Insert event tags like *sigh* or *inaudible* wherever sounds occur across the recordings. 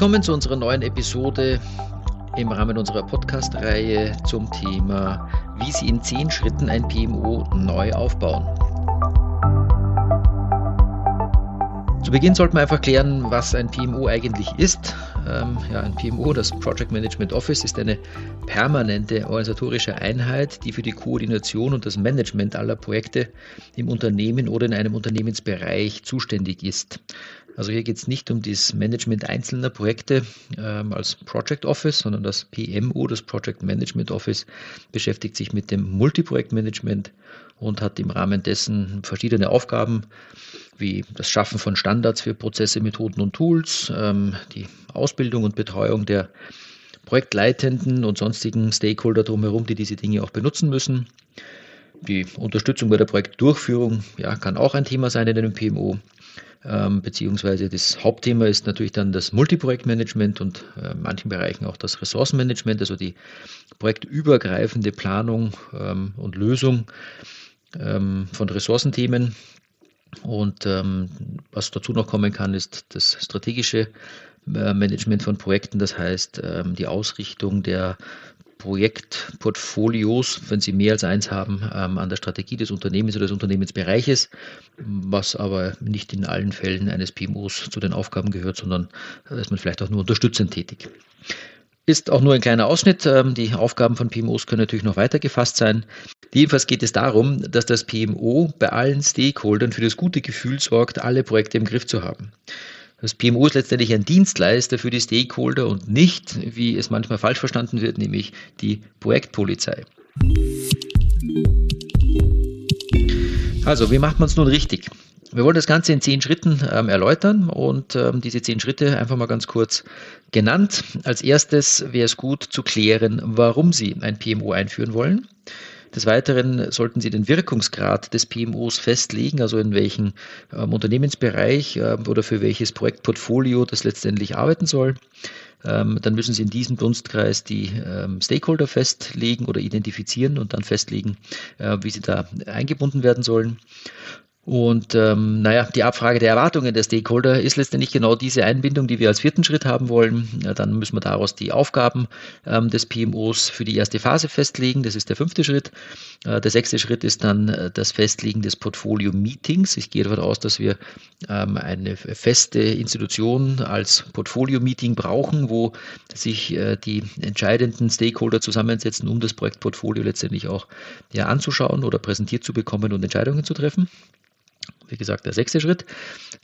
Willkommen zu unserer neuen Episode im Rahmen unserer Podcast-Reihe zum Thema, wie Sie in zehn Schritten ein PMO neu aufbauen. Zu Beginn sollte man einfach klären, was ein PMO eigentlich ist. Ähm, ja, ein PMO, das Project Management Office, ist eine permanente organisatorische Einheit, die für die Koordination und das Management aller Projekte im Unternehmen oder in einem Unternehmensbereich zuständig ist. Also hier geht es nicht um das Management einzelner Projekte ähm, als Project Office, sondern das PMO, das Project Management Office, beschäftigt sich mit dem Multiprojektmanagement und hat im Rahmen dessen verschiedene Aufgaben wie das Schaffen von Standards für Prozesse, Methoden und Tools, ähm, die Ausbildung und Betreuung der Projektleitenden und sonstigen Stakeholder drumherum, die diese Dinge auch benutzen müssen. Die Unterstützung bei der Projektdurchführung ja, kann auch ein Thema sein in einem PMO. Ähm, beziehungsweise das Hauptthema ist natürlich dann das Multiprojektmanagement und äh, in manchen Bereichen auch das Ressourcenmanagement, also die projektübergreifende Planung ähm, und Lösung ähm, von Ressourcenthemen. Und ähm, was dazu noch kommen kann, ist das strategische äh, Management von Projekten, das heißt ähm, die Ausrichtung der Projektportfolios, wenn Sie mehr als eins haben, ähm, an der Strategie des Unternehmens oder des Unternehmensbereiches, was aber nicht in allen Fällen eines PMOs zu den Aufgaben gehört, sondern da ist man vielleicht auch nur unterstützend tätig. Ist auch nur ein kleiner Ausschnitt. Ähm, die Aufgaben von PMOs können natürlich noch weiter gefasst sein. Jedenfalls geht es darum, dass das PMO bei allen Stakeholdern für das gute Gefühl sorgt, alle Projekte im Griff zu haben. Das PMO ist letztendlich ein Dienstleister für die Stakeholder und nicht, wie es manchmal falsch verstanden wird, nämlich die Projektpolizei. Also, wie macht man es nun richtig? Wir wollen das Ganze in zehn Schritten ähm, erläutern und ähm, diese zehn Schritte einfach mal ganz kurz genannt. Als erstes wäre es gut zu klären, warum Sie ein PMO einführen wollen. Des Weiteren sollten Sie den Wirkungsgrad des PMOs festlegen, also in welchem ähm, Unternehmensbereich äh, oder für welches Projektportfolio das letztendlich arbeiten soll. Ähm, dann müssen Sie in diesem Dunstkreis die ähm, Stakeholder festlegen oder identifizieren und dann festlegen, äh, wie sie da eingebunden werden sollen. Und ähm, naja, die Abfrage der Erwartungen der Stakeholder ist letztendlich genau diese Einbindung, die wir als vierten Schritt haben wollen. Ja, dann müssen wir daraus die Aufgaben ähm, des PMOs für die erste Phase festlegen. Das ist der fünfte Schritt. Äh, der sechste Schritt ist dann äh, das Festlegen des Portfolio-Meetings. Ich gehe davon aus, dass wir ähm, eine feste Institution als Portfolio-Meeting brauchen, wo sich äh, die entscheidenden Stakeholder zusammensetzen, um das Projektportfolio letztendlich auch ja, anzuschauen oder präsentiert zu bekommen und Entscheidungen zu treffen wie gesagt, der sechste Schritt.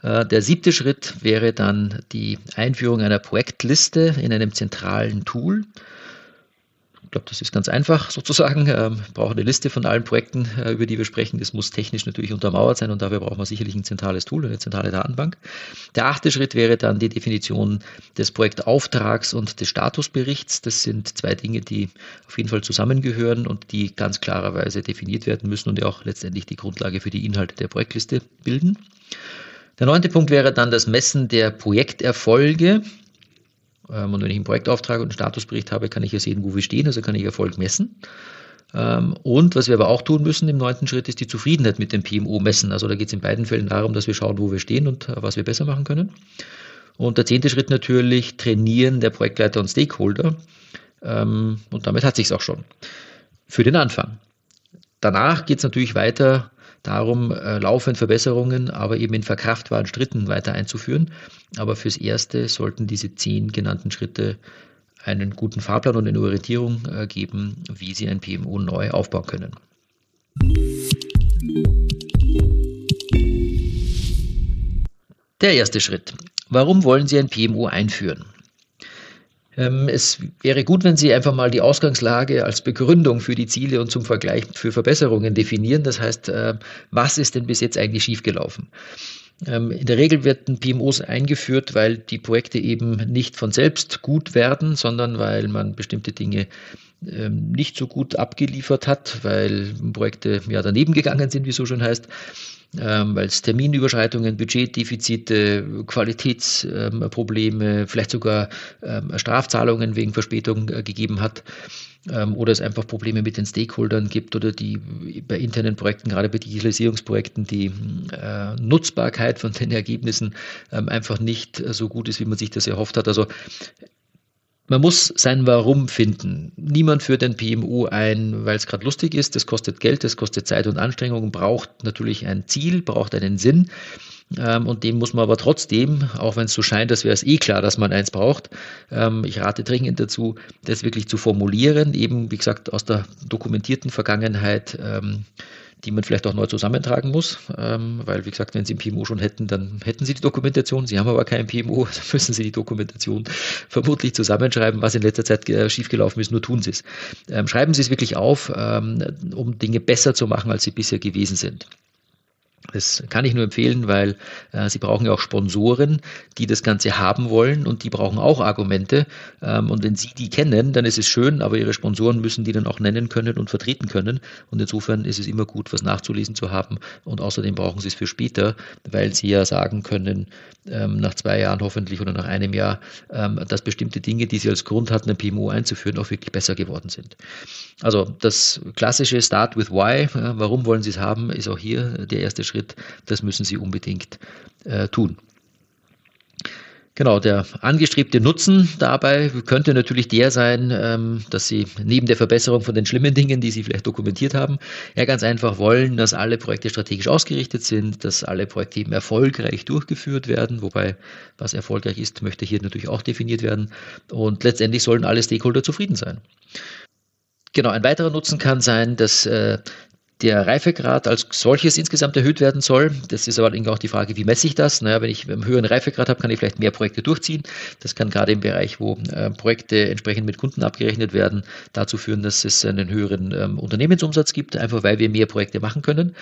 Äh, der siebte Schritt wäre dann die Einführung einer Projektliste in einem zentralen Tool. Ich glaube, das ist ganz einfach sozusagen. Wir ähm, brauchen eine Liste von allen Projekten, äh, über die wir sprechen. Das muss technisch natürlich untermauert sein und dafür brauchen wir sicherlich ein zentrales Tool, eine zentrale Datenbank. Der achte Schritt wäre dann die Definition des Projektauftrags und des Statusberichts. Das sind zwei Dinge, die auf jeden Fall zusammengehören und die ganz klarerweise definiert werden müssen und ja auch letztendlich die Grundlage für die Inhalte der Projektliste bilden. Der neunte Punkt wäre dann das Messen der Projekterfolge. Ähm, und wenn ich einen Projektauftrag und einen Statusbericht habe, kann ich ja sehen, wo wir stehen, also kann ich Erfolg messen. Ähm, und was wir aber auch tun müssen im neunten Schritt, ist die Zufriedenheit mit dem PMO messen. Also da geht es in beiden Fällen darum, dass wir schauen, wo wir stehen und äh, was wir besser machen können. Und der zehnte Schritt natürlich, Trainieren der Projektleiter und Stakeholder. Ähm, und damit hat sich auch schon. Für den Anfang. Danach geht es natürlich weiter darum, äh, laufend Verbesserungen, aber eben in verkraftbaren Schritten weiter einzuführen. Aber fürs Erste sollten diese zehn genannten Schritte einen guten Fahrplan und eine Orientierung äh, geben, wie Sie ein PMO neu aufbauen können. Der erste Schritt. Warum wollen Sie ein PMO einführen? Ähm, es wäre gut, wenn Sie einfach mal die Ausgangslage als Begründung für die Ziele und zum Vergleich für Verbesserungen definieren. Das heißt, äh, was ist denn bis jetzt eigentlich schiefgelaufen? Ähm, in der Regel werden PMOs eingeführt, weil die Projekte eben nicht von selbst gut werden, sondern weil man bestimmte Dinge ähm, nicht so gut abgeliefert hat, weil Projekte ja daneben gegangen sind, wie es so schon heißt ähm, weil es Terminüberschreitungen, Budgetdefizite, Qualitätsprobleme, vielleicht sogar Strafzahlungen wegen Verspätung äh, gegeben hat. Ähm, oder es einfach Probleme mit den Stakeholdern gibt oder die bei internen Projekten, gerade bei Digitalisierungsprojekten, die äh, Nutzbarkeit von den Ergebnissen ähm, einfach nicht so gut ist, wie man sich das erhofft hat. Also man muss sein Warum finden. Niemand führt ein PMU ein, weil es gerade lustig ist. Das kostet Geld, das kostet Zeit und Anstrengung, braucht natürlich ein Ziel, braucht einen Sinn. Ähm, und dem muss man aber trotzdem, auch wenn es so scheint, als wäre es eh klar, dass man eins braucht, ähm, ich rate dringend dazu, das wirklich zu formulieren, eben wie gesagt aus der dokumentierten Vergangenheit ähm, die man vielleicht auch neu zusammentragen muss, weil, wie gesagt, wenn Sie ein PMO schon hätten, dann hätten Sie die Dokumentation. Sie haben aber kein PMO, *laughs* dann müssen Sie die Dokumentation vermutlich zusammenschreiben, was in letzter Zeit schiefgelaufen ist, nur tun Sie es. Schreiben Sie es wirklich auf, um Dinge besser zu machen, als sie bisher gewesen sind. Das kann ich nur empfehlen, weil äh, Sie brauchen ja auch Sponsoren, die das Ganze haben wollen und die brauchen auch Argumente. Ähm, und wenn Sie die kennen, dann ist es schön, aber Ihre Sponsoren müssen die dann auch nennen können und vertreten können. Und insofern ist es immer gut, was nachzulesen zu haben. Und außerdem brauchen Sie es für später, weil Sie ja sagen können, ähm, nach zwei Jahren hoffentlich oder nach einem Jahr, ähm, dass bestimmte Dinge, die Sie als Grund hatten, ein PMO einzuführen, auch wirklich besser geworden sind. Also das klassische Start with Why, äh, warum wollen Sie es haben, ist auch hier der erste Schritt. Das müssen Sie unbedingt äh, tun. Genau, der angestrebte Nutzen dabei könnte natürlich der sein, ähm, dass Sie neben der Verbesserung von den schlimmen Dingen, die Sie vielleicht dokumentiert haben, ja ganz einfach wollen, dass alle Projekte strategisch ausgerichtet sind, dass alle Projekte eben erfolgreich durchgeführt werden, wobei was erfolgreich ist, möchte hier natürlich auch definiert werden. Und letztendlich sollen alle Stakeholder zufrieden sein. Genau, ein weiterer Nutzen kann sein, dass äh, der Reifegrad als solches insgesamt erhöht werden soll. Das ist aber auch die Frage, wie messe ich das? Naja, wenn ich einen höheren Reifegrad habe, kann ich vielleicht mehr Projekte durchziehen. Das kann gerade im Bereich, wo äh, Projekte entsprechend mit Kunden abgerechnet werden, dazu führen, dass es einen höheren ähm, Unternehmensumsatz gibt, einfach weil wir mehr Projekte machen können.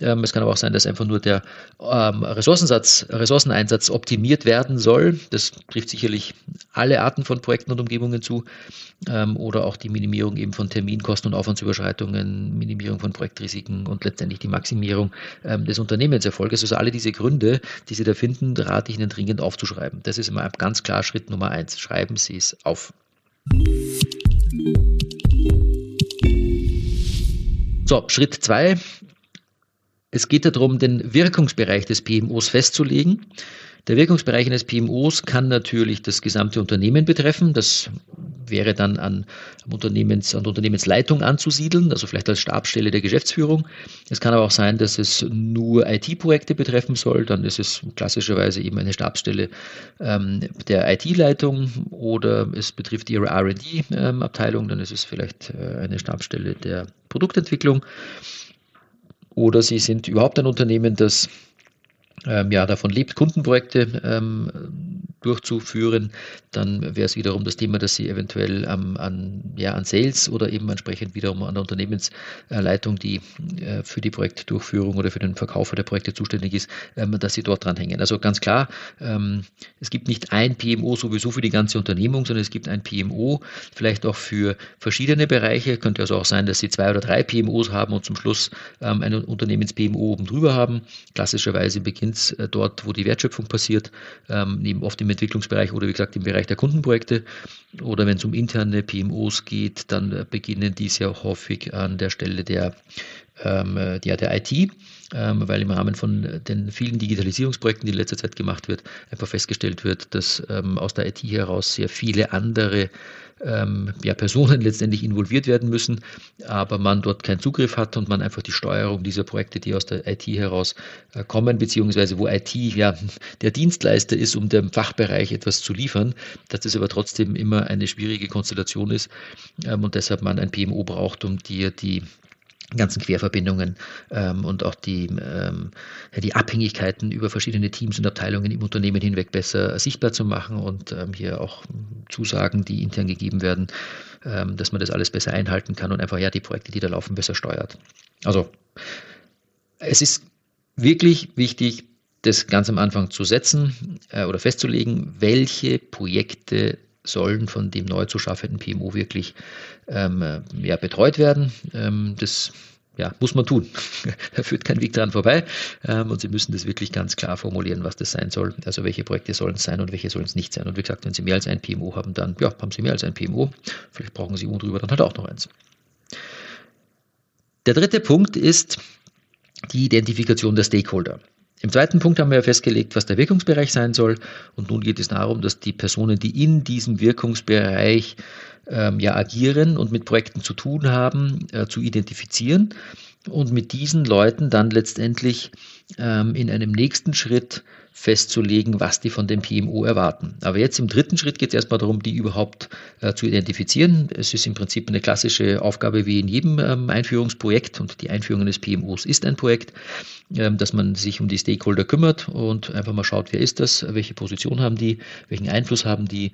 Ähm, es kann aber auch sein, dass einfach nur der ähm, Ressourcensatz, Ressourceneinsatz optimiert werden soll. Das trifft sicherlich alle Arten von Projekten und Umgebungen zu. Ähm, oder auch die Minimierung eben von Terminkosten und Aufwandsüberschreitungen, Minimierung von Projekten Marktrisiken und letztendlich die Maximierung ähm, des Unternehmenserfolges. Also alle diese Gründe, die Sie da finden, rate ich Ihnen dringend aufzuschreiben. Das ist immer ganz klar Schritt Nummer eins. Schreiben Sie es auf. So, Schritt zwei. Es geht darum, den Wirkungsbereich des PMOs festzulegen. Der Wirkungsbereich eines PMOs kann natürlich das gesamte Unternehmen betreffen. Das wäre dann an, Unternehmens, an Unternehmensleitung anzusiedeln, also vielleicht als Stabsstelle der Geschäftsführung. Es kann aber auch sein, dass es nur IT-Projekte betreffen soll. Dann ist es klassischerweise eben eine Stabsstelle ähm, der IT-Leitung oder es betrifft ihre RD-Abteilung. Dann ist es vielleicht äh, eine Stabsstelle der Produktentwicklung. Oder Sie sind überhaupt ein Unternehmen, das ähm, ja, davon lebt, Kundenprojekte ähm, durchzuführen, dann wäre es wiederum das Thema, dass Sie eventuell ähm, an, ja, an Sales oder eben entsprechend wiederum an der Unternehmensleitung, die äh, für die Projektdurchführung oder für den Verkauf der Projekte zuständig ist, ähm, dass Sie dort dranhängen. Also ganz klar, ähm, es gibt nicht ein PMO sowieso für die ganze Unternehmung, sondern es gibt ein PMO vielleicht auch für verschiedene Bereiche. Könnte also auch sein, dass Sie zwei oder drei PMOs haben und zum Schluss ähm, ein Unternehmens-PMO oben drüber haben. Klassischerweise beginnt Effizienz äh, dort, wo die Wertschöpfung passiert, ähm, eben oft im Entwicklungsbereich oder wie gesagt im Bereich der Kundenprojekte. Oder wenn es um interne PMOs geht, dann äh, beginnen diese auch häufig an der Stelle der, ähm, äh, der, der IT, ähm, weil im Rahmen von den vielen Digitalisierungsprojekten, die in letzter Zeit gemacht wird, einfach festgestellt wird, dass ähm, aus der IT heraus sehr viele andere ähm, ja, Personen *laughs* letztendlich involviert werden müssen, aber man dort keinen Zugriff hat und man einfach die Steuerung dieser Projekte, die aus der IT heraus äh, kommen, beziehungsweise wo IT ja *laughs* der Dienstleister ist, um dem Fachbereich etwas zu liefern, dass das aber trotzdem immer eine schwierige Konstellation ist ähm, und deshalb man ein PMO braucht, um dir die ganzen Querverbindungen ähm, und auch die, ähm, die Abhängigkeiten über verschiedene Teams und Abteilungen im Unternehmen hinweg besser sichtbar zu machen und ähm, hier auch Zusagen, die intern gegeben werden, ähm, dass man das alles besser einhalten kann und einfach ja die Projekte, die da laufen, besser steuert. Also es ist wirklich wichtig, das ganz am Anfang zu setzen äh, oder festzulegen, welche Projekte sollen von dem neu zu schaffenden PMO wirklich ähm, ja, betreut werden. Ähm, das ja, muss man tun. *laughs* da führt kein Weg dran vorbei. Ähm, und Sie müssen das wirklich ganz klar formulieren, was das sein soll. Also welche Projekte sollen es sein und welche sollen es nicht sein. Und wie gesagt, wenn Sie mehr als ein PMO haben, dann ja, haben Sie mehr als ein PMO. Vielleicht brauchen Sie oben drüber dann halt auch noch eins. Der dritte Punkt ist die Identifikation der Stakeholder. Im zweiten Punkt haben wir ja festgelegt, was der Wirkungsbereich sein soll. Und nun geht es darum, dass die Personen, die in diesem Wirkungsbereich ähm, ja agieren und mit Projekten zu tun haben, äh, zu identifizieren und mit diesen Leuten dann letztendlich in einem nächsten Schritt festzulegen, was die von dem PMO erwarten. Aber jetzt im dritten Schritt geht es erstmal darum, die überhaupt äh, zu identifizieren. Es ist im Prinzip eine klassische Aufgabe wie in jedem ähm, Einführungsprojekt und die Einführung eines PMOs ist ein Projekt, ähm, dass man sich um die Stakeholder kümmert und einfach mal schaut, wer ist das, welche Position haben die, welchen Einfluss haben die,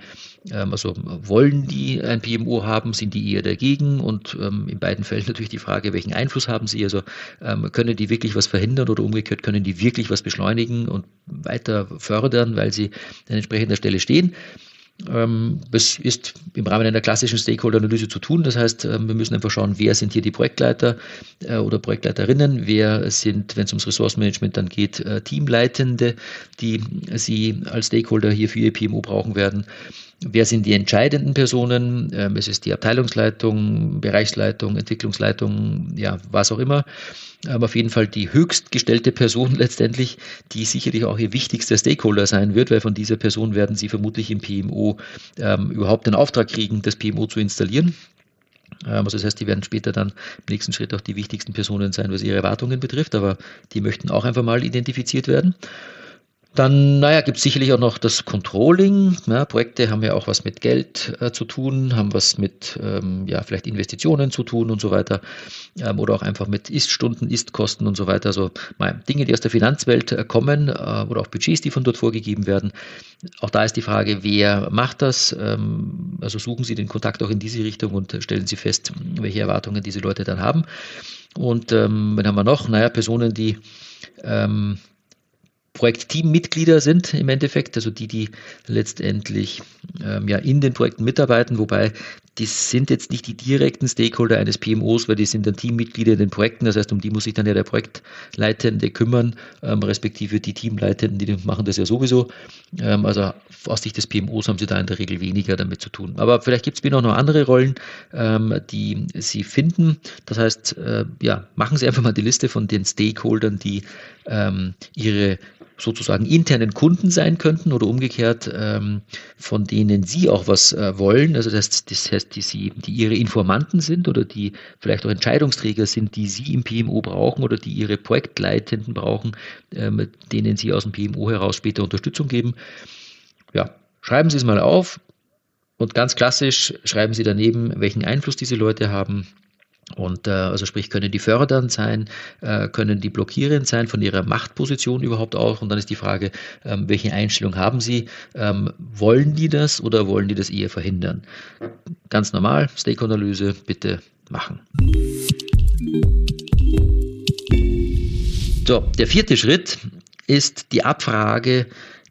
ähm, also wollen die ein PMO haben, sind die eher dagegen und ähm, in beiden Fällen *laughs* natürlich die Frage, welchen Einfluss haben sie, also ähm, können die wirklich was verhindern oder umgekehrt können die wirklich was beschleunigen und weiter fördern, weil sie an entsprechender Stelle stehen. Ähm, das ist im Rahmen einer klassischen Stakeholder-Analyse zu tun. Das heißt, ähm, wir müssen einfach schauen, wer sind hier die Projektleiter äh, oder Projektleiterinnen, wer sind, wenn es ums Ressourcenmanagement dann geht, äh, Teamleitende, die Sie als Stakeholder hier für Ihr PMO brauchen werden. Wer sind die entscheidenden Personen? Ähm, es ist die Abteilungsleitung, Bereichsleitung, Entwicklungsleitung, ja, was auch immer. Aber auf jeden Fall die höchstgestellte Person *laughs* letztendlich, die sicherlich auch ihr wichtigster Stakeholder sein wird, weil von dieser Person werden Sie vermutlich im PMO ähm, überhaupt den Auftrag kriegen, das PMO zu installieren. Ähm, also das heißt, die werden später dann im nächsten Schritt auch die wichtigsten Personen sein, was ihre Erwartungen betrifft, aber die möchten auch einfach mal identifiziert werden. Dann, naja, gibt es sicherlich auch noch das Controlling. Ja, Projekte haben ja auch was mit Geld äh, zu tun, haben was mit, ähm, ja, vielleicht Investitionen zu tun und so weiter. Ähm, oder auch einfach mit Ist-Stunden, Ist-Kosten und so weiter. Also mal, Dinge, die aus der Finanzwelt äh, kommen äh, oder auch Budgets, die von dort vorgegeben werden. Auch da ist die Frage, wer macht das? Ähm, also suchen Sie den Kontakt auch in diese Richtung und stellen Sie fest, welche Erwartungen diese Leute dann haben. Und ähm, wen haben wir noch? Naja, Personen, die ähm, Projektteammitglieder sind im Endeffekt, also die, die letztendlich ähm, ja in den Projekten mitarbeiten, wobei die sind jetzt nicht die direkten Stakeholder eines PMOs, weil die sind dann Teammitglieder in den Projekten. Das heißt, um die muss sich dann ja der Projektleitende kümmern, ähm, respektive die Teamleitenden, die machen das ja sowieso. Ähm, also aus Sicht des PMOs haben sie da in der Regel weniger damit zu tun. Aber vielleicht gibt es mir noch andere Rollen, ähm, die Sie finden. Das heißt, äh, ja, machen Sie einfach mal die Liste von den Stakeholdern, die ähm, ihre sozusagen internen Kunden sein könnten oder umgekehrt, ähm, von denen Sie auch was äh, wollen. Also das, das heißt, die Sie, die Ihre Informanten sind oder die vielleicht auch Entscheidungsträger sind, die Sie im PMO brauchen oder die Ihre Projektleitenden brauchen, ähm, denen Sie aus dem PMO heraus später Unterstützung geben. Ja, schreiben Sie es mal auf und ganz klassisch schreiben Sie daneben, welchen Einfluss diese Leute haben und äh, also sprich, können die fördernd sein, äh, können die blockierend sein von ihrer Machtposition überhaupt auch. Und dann ist die Frage, ähm, welche Einstellung haben sie? Ähm, wollen die das oder wollen die das eher verhindern? Ganz normal, Stake-Analyse bitte machen. So, der vierte Schritt ist die Abfrage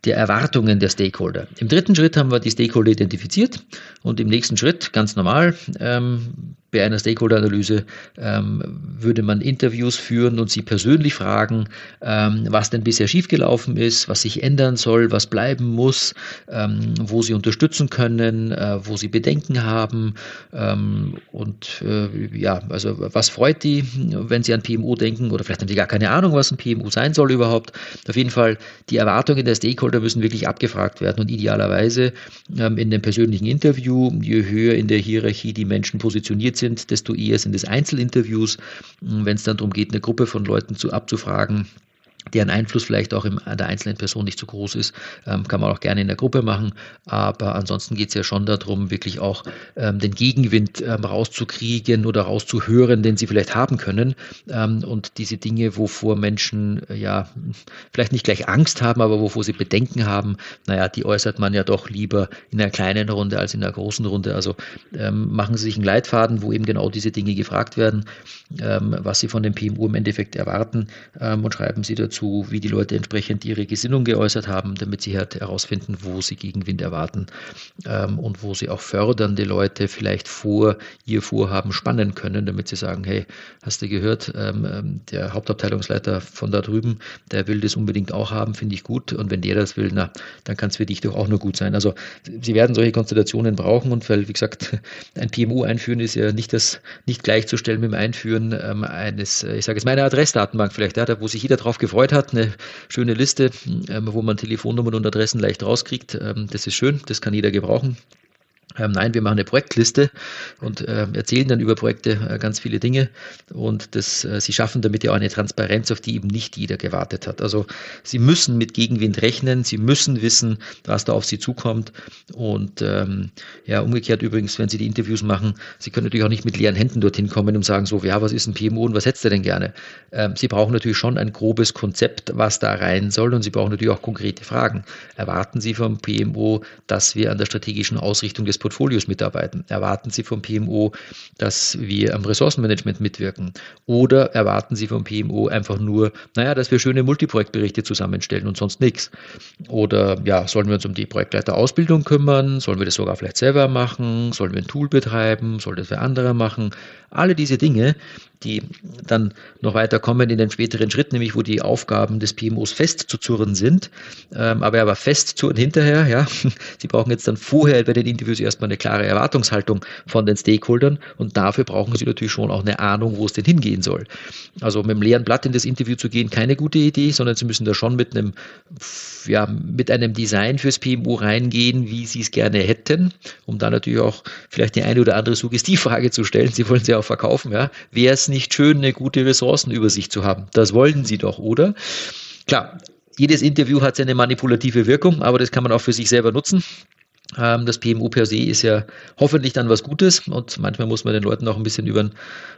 der Erwartungen der Stakeholder. Im dritten Schritt haben wir die Stakeholder identifiziert und im nächsten Schritt, ganz normal, ähm, bei einer Stakeholder-Analyse ähm, würde man Interviews führen und sie persönlich fragen, ähm, was denn bisher schiefgelaufen ist, was sich ändern soll, was bleiben muss, ähm, wo sie unterstützen können, äh, wo sie Bedenken haben ähm, und äh, ja, also was freut die, wenn sie an PMO denken oder vielleicht haben sie gar keine Ahnung, was ein PMO sein soll überhaupt. Auf jeden Fall, die Erwartungen der Stakeholder müssen wirklich abgefragt werden und idealerweise ähm, in dem persönlichen Interview, je höher in der Hierarchie die Menschen positioniert sind, sind, desto eher sind es Einzelinterviews. Wenn es dann darum geht, eine Gruppe von Leuten zu abzufragen, deren Einfluss vielleicht auch im, an der einzelnen Person nicht so groß ist, ähm, kann man auch gerne in der Gruppe machen. Aber ansonsten geht es ja schon darum, wirklich auch ähm, den Gegenwind ähm, rauszukriegen oder rauszuhören, den sie vielleicht haben können. Ähm, und diese Dinge, wovor Menschen äh, ja vielleicht nicht gleich Angst haben, aber wovor sie Bedenken haben, naja, die äußert man ja doch lieber in einer kleinen Runde als in einer großen Runde. Also ähm, machen Sie sich einen Leitfaden, wo eben genau diese Dinge gefragt werden, ähm, was Sie von dem PMU im Endeffekt erwarten und schreiben Sie dazu dazu, wie die Leute entsprechend ihre Gesinnung geäußert haben, damit sie halt herausfinden, wo sie Gegenwind erwarten ähm, und wo sie auch fördernde Leute vielleicht vor ihr Vorhaben spannen können, damit sie sagen, hey, hast du gehört, ähm, ähm der Hauptabteilungsleiter von da drüben, der will das unbedingt auch haben, finde ich gut. Und wenn der das will, na, dann kann es für dich doch auch nur gut sein. Also sie werden solche Konstellationen brauchen und weil, wie gesagt, *laughs* ein PMO einführen ist ja nicht das, nicht gleichzustellen mit dem Einführen ähm, eines, äh, ich sage jetzt meine Adressdatenbank vielleicht, ja, da, wo sich jeder drauf gefreut hat, eine schöne Liste, ähm, wo man Telefonnummern und Adressen leicht rauskriegt. Ähm, das ist schön, das kann jeder gebrauchen. Ähm, nein, wir machen eine Projektliste und äh, erzählen dann über Projekte äh, ganz viele Dinge und das, äh, sie schaffen damit ja auch eine Transparenz, auf die eben nicht jeder gewartet hat. Also sie müssen mit Gegenwind rechnen, sie müssen wissen, was da auf sie zukommt und ähm, ja, umgekehrt übrigens, wenn sie die Interviews machen, sie können natürlich auch nicht mit leeren Händen dorthin kommen und sagen so, ja, was ist ein PMO und was hättest du denn gerne? Ähm, sie brauchen natürlich schon ein grobes Konzept, was da rein soll und sie brauchen natürlich auch konkrete Fragen. Erwarten Sie vom PMO, dass wir an der strategischen Ausrichtung des Portfolios mitarbeiten? Erwarten Sie vom PMO, dass wir am Ressourcenmanagement mitwirken? Oder erwarten Sie vom PMO einfach nur, naja, dass wir schöne Multiprojektberichte zusammenstellen und sonst nichts? Oder ja, sollen wir uns um die Projektleiterausbildung kümmern? Sollen wir das sogar vielleicht selber machen? Sollen wir ein Tool betreiben? Soll das wer andere machen? Alle diese Dinge, die dann noch weiter kommen in den späteren Schritt, nämlich wo die Aufgaben des PMOs festzuzurren sind, ähm, aber aber festzurren hinterher, ja. *laughs* Sie brauchen jetzt dann vorher bei den Interviews erstmal eine klare Erwartungshaltung von den Stakeholdern und dafür brauchen Sie natürlich schon auch eine Ahnung, wo es denn hingehen soll. Also mit einem leeren Blatt in das Interview zu gehen, keine gute Idee, sondern Sie müssen da schon mit einem, ja, mit einem Design fürs PMO reingehen, wie Sie es gerne hätten, um da natürlich auch vielleicht die eine oder andere Suggestivfrage zu stellen. Sie wollen sie auch verkaufen, ja. Wäre es nicht schön, eine gute Ressourcenübersicht zu haben? Das wollen Sie doch, oder? Klar, jedes Interview hat seine manipulative Wirkung, aber das kann man auch für sich selber nutzen. Ähm, das PMO per se ist ja hoffentlich dann was Gutes und manchmal muss man den Leuten auch ein bisschen über,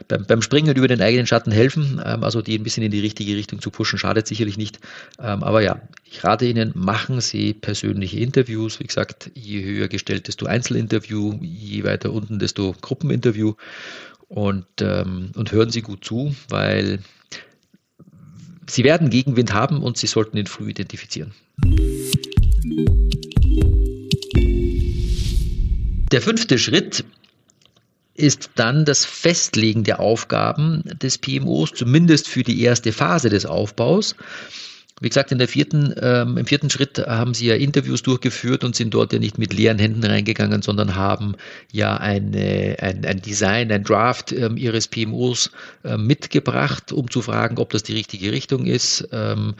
beim, beim Springen über den eigenen Schatten helfen. Ähm, also die ein bisschen in die richtige Richtung zu pushen, schadet sicherlich nicht. Ähm, aber ja, ich rate Ihnen, machen Sie persönliche Interviews. Wie gesagt, je höher gestellt, desto Einzelinterview, je weiter unten, desto Gruppeninterview und, und hören Sie gut zu, weil Sie werden Gegenwind haben und Sie sollten ihn früh identifizieren. Der fünfte Schritt ist dann das Festlegen der Aufgaben des PMOs, zumindest für die erste Phase des Aufbaus. Wie gesagt, in der vierten, ähm, im vierten Schritt haben sie ja Interviews durchgeführt und sind dort ja nicht mit leeren Händen reingegangen, sondern haben ja eine, ein, ein Design, ein Draft ähm, ihres PMOs äh, mitgebracht, um zu fragen, ob das die richtige Richtung ist. Ähm,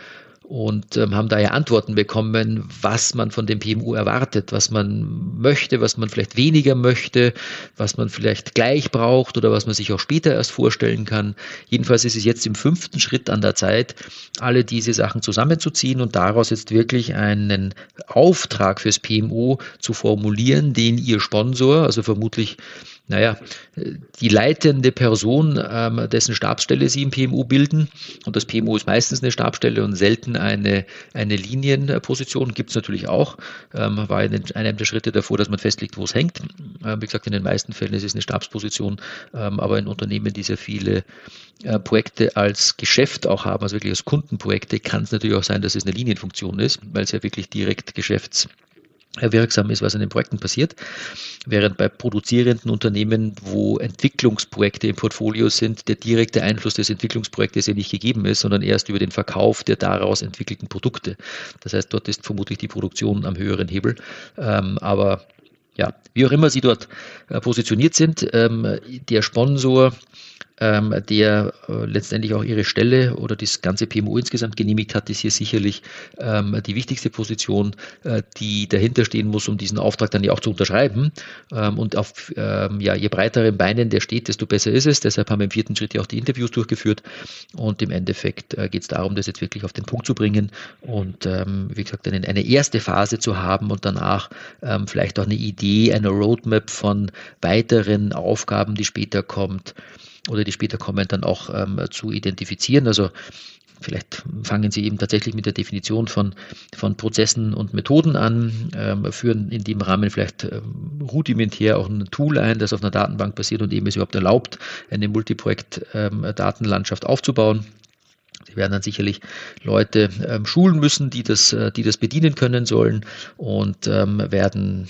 und ähm, haben daher Antworten bekommen, was man von dem PMU erwartet, was man möchte, was man vielleicht weniger möchte, was man vielleicht gleich braucht oder was man sich auch später erst vorstellen kann. Jedenfalls ist es jetzt im fünften Schritt an der Zeit, alle diese Sachen zusammenzuziehen und daraus jetzt wirklich einen Auftrag fürs PMO zu formulieren, den ihr Sponsor, also vermutlich naja, die leitende Person, ähm, dessen Stabsstelle sie im PMU bilden. Und das PMU ist meistens eine Stabsstelle und selten eine, eine Linienposition. Gibt es natürlich auch. Ähm, war in einem der Schritte davor, dass man festlegt, wo es hängt. Ähm, wie gesagt, in den meisten Fällen ist es eine Stabsposition. Ähm, aber in Unternehmen, die sehr viele äh, Projekte als Geschäft auch haben, also wirklich als Kundenprojekte, kann es natürlich auch sein, dass es eine Linienfunktion ist, weil es ja wirklich direkt Geschäfts wirksam ist, was in den Projekten passiert. Während bei produzierenden Unternehmen, wo Entwicklungsprojekte im Portfolio sind, der direkte Einfluss des Entwicklungsprojektes ja nicht gegeben ist, sondern erst über den Verkauf der daraus entwickelten Produkte. Das heißt, dort ist vermutlich die Produktion am höheren Hebel. Ähm, aber ja, wie auch immer Sie dort äh, positioniert sind, ähm, der Sponsor ähm, der äh, letztendlich auch ihre Stelle oder das ganze PMO insgesamt genehmigt hat, ist hier sicherlich ähm, die wichtigste Position, äh, die dahinter stehen muss, um diesen Auftrag dann ja auch zu unterschreiben. Ähm, und auf ähm, ja, je breiteren Beinen der steht, desto besser ist es. Deshalb haben wir im vierten Schritt ja auch die Interviews durchgeführt. Und im Endeffekt äh, geht es darum, das jetzt wirklich auf den Punkt zu bringen und ähm, wie gesagt, eine, eine, erste Phase zu haben und danach ähm, vielleicht auch eine Idee, eine Roadmap von weiteren Aufgaben, die später kommt oder die später kommen, dann auch ähm, zu identifizieren. Also vielleicht fangen Sie eben tatsächlich mit der Definition von, von Prozessen und Methoden an, ähm, führen in dem Rahmen vielleicht ähm, rudimentär auch ein Tool ein, das auf einer Datenbank basiert und eben es überhaupt erlaubt, eine Multiprojekt-Datenlandschaft ähm, aufzubauen Sie werden dann sicherlich Leute ähm, schulen müssen, die das, äh, die das bedienen können sollen und ähm, werden,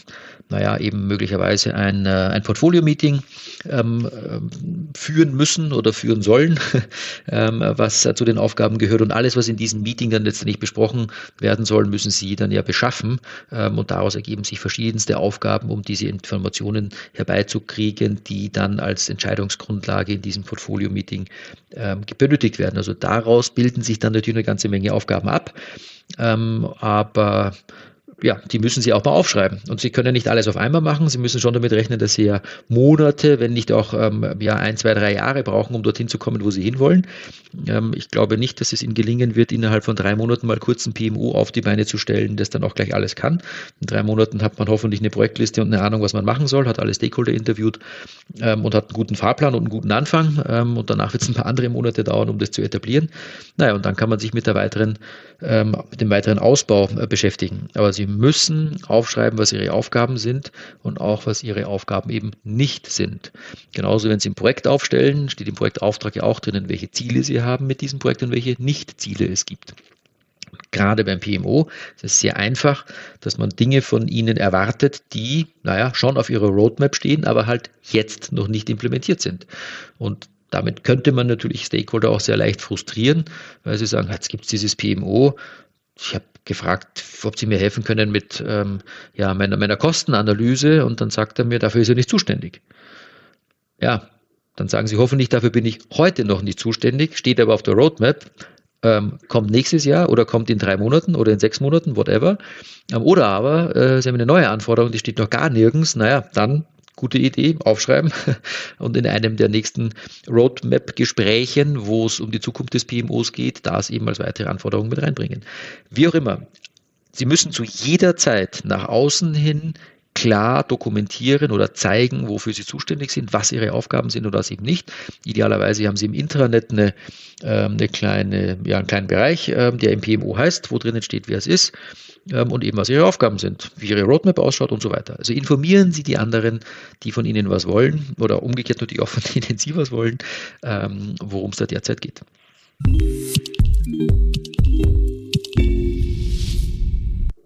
naja, eben möglicherweise ein, äh, ein Portfolio-Meeting ähm, führen müssen oder führen sollen, *laughs* ähm, was äh, zu den Aufgaben gehört. Und alles, was in diesem Meeting dann letztendlich besprochen werden soll, müssen Sie dann ja beschaffen. Ähm, und daraus ergeben sich verschiedenste Aufgaben, um diese Informationen herbeizukriegen, die dann als Entscheidungsgrundlage in diesem Portfolio-Meeting ähm, benötigt werden. Also daraus bilden sich dann natürlich eine ganze Menge Aufgaben ab. Ähm, aber ja, die müssen Sie auch mal aufschreiben. Und Sie können nicht alles auf einmal machen. Sie müssen schon damit rechnen, dass Sie ja Monate, wenn nicht auch ähm, ja, ein, zwei, drei Jahre brauchen, um dorthin zu kommen, wo Sie hinwollen. Ähm, ich glaube nicht, dass es Ihnen gelingen wird, innerhalb von drei Monaten mal kurz ein PMO auf die Beine zu stellen, das dann auch gleich alles kann. In drei Monaten hat man hoffentlich eine Projektliste und eine Ahnung, was man machen soll, hat alle Stakeholder interviewt ähm, und hat einen guten Fahrplan und einen guten Anfang. Ähm, und danach wird es ein paar andere Monate dauern, um das zu etablieren. Naja, und dann kann man sich mit der weiteren, ähm, mit dem weiteren Ausbau äh, beschäftigen. Aber Sie müssen aufschreiben, was ihre Aufgaben sind und auch, was ihre Aufgaben eben nicht sind. Genauso, wenn Sie ein Projekt aufstellen, steht im Projektauftrag ja auch drinnen, welche Ziele Sie haben mit diesem Projekt und welche Nicht-Ziele es gibt. Gerade beim PMO ist es sehr einfach, dass man Dinge von Ihnen erwartet, die, naja, schon auf Ihrer Roadmap stehen, aber halt jetzt noch nicht implementiert sind. Und damit könnte man natürlich Stakeholder auch sehr leicht frustrieren, weil sie sagen, jetzt gibt es dieses PMO, ich habe gefragt, ob Sie mir helfen können mit ähm, ja, meiner, meiner Kostenanalyse und dann sagt er mir, dafür ist er nicht zuständig. Ja, dann sagen Sie hoffentlich, dafür bin ich heute noch nicht zuständig, steht aber auf der Roadmap, ähm, kommt nächstes Jahr oder kommt in drei Monaten oder in sechs Monaten, whatever. Ähm, oder aber äh, Sie haben eine neue Anforderung, die steht noch gar nirgends, naja, dann gute Idee, aufschreiben *laughs* und in einem der nächsten Roadmap-Gesprächen, wo es um die Zukunft des PMOs geht, das eben als weitere Anforderung mit reinbringen. Wie auch immer, Sie müssen zu jeder Zeit nach außen hin klar dokumentieren oder zeigen, wofür sie zuständig sind, was ihre Aufgaben sind oder was eben nicht. Idealerweise haben sie im Intranet eine, ähm, eine kleine, ja, einen kleinen Bereich, ähm, der im PMO heißt, wo drinnen steht, wer es ist ähm, und eben was ihre Aufgaben sind, wie ihre Roadmap ausschaut und so weiter. Also informieren Sie die anderen, die von Ihnen was wollen oder umgekehrt natürlich auch von denen Sie was wollen, worum es da derzeit geht.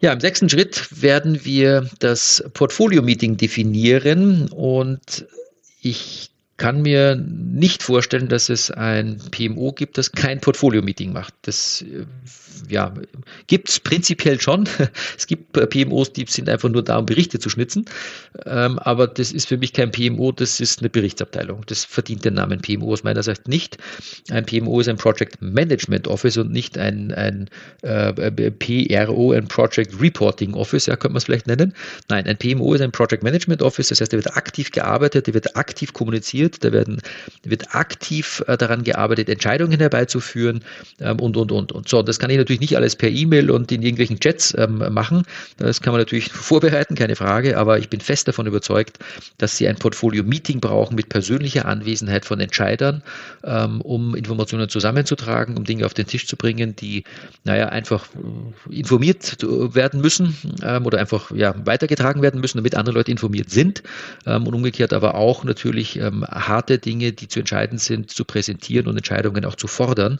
Ja, im sechsten Schritt werden wir das Portfolio-Meeting definieren und ich kann mir nicht vorstellen, dass es ein PMO gibt, das kein Portfolio-Meeting macht. Das äh, ja, gibt es prinzipiell schon. *laughs* Es gibt PMOs, die sind einfach nur da, um Berichte zu schnitzen. Ähm, aber das ist für mich kein PMO, das ist eine Berichtsabteilung. Das verdient den Namen PMO aus meiner Sicht nicht. Ein PMO ist ein Project Management Office und nicht ein, ein äh, PRO, ein Project Reporting Office, ja, könnte man es vielleicht nennen. Nein, ein PMO ist ein Project Management Office, das heißt, da wird aktiv gearbeitet, da wird aktiv kommuniziert, da werden, wird aktiv äh, daran gearbeitet, Entscheidungen herbeizuführen ähm, und, und, und. Und so, das kann ich natürlich nicht alles per E-Mail und in irgendwelchen Chats ähm, machen. Das kann man natürlich *laughs* vorbereiten, keine Frage, aber ich bin fest davon überzeugt, dass Sie ein Portfolio-Meeting brauchen mit persönlicher Anwesenheit von Entscheidern, ähm, um Informationen zusammenzutragen, um Dinge auf den Tisch zu bringen, die, naja, einfach äh, informiert werden müssen oder einfach ja, weitergetragen werden müssen, damit andere Leute informiert sind und umgekehrt aber auch natürlich harte Dinge, die zu entscheiden sind, zu präsentieren und Entscheidungen auch zu fordern,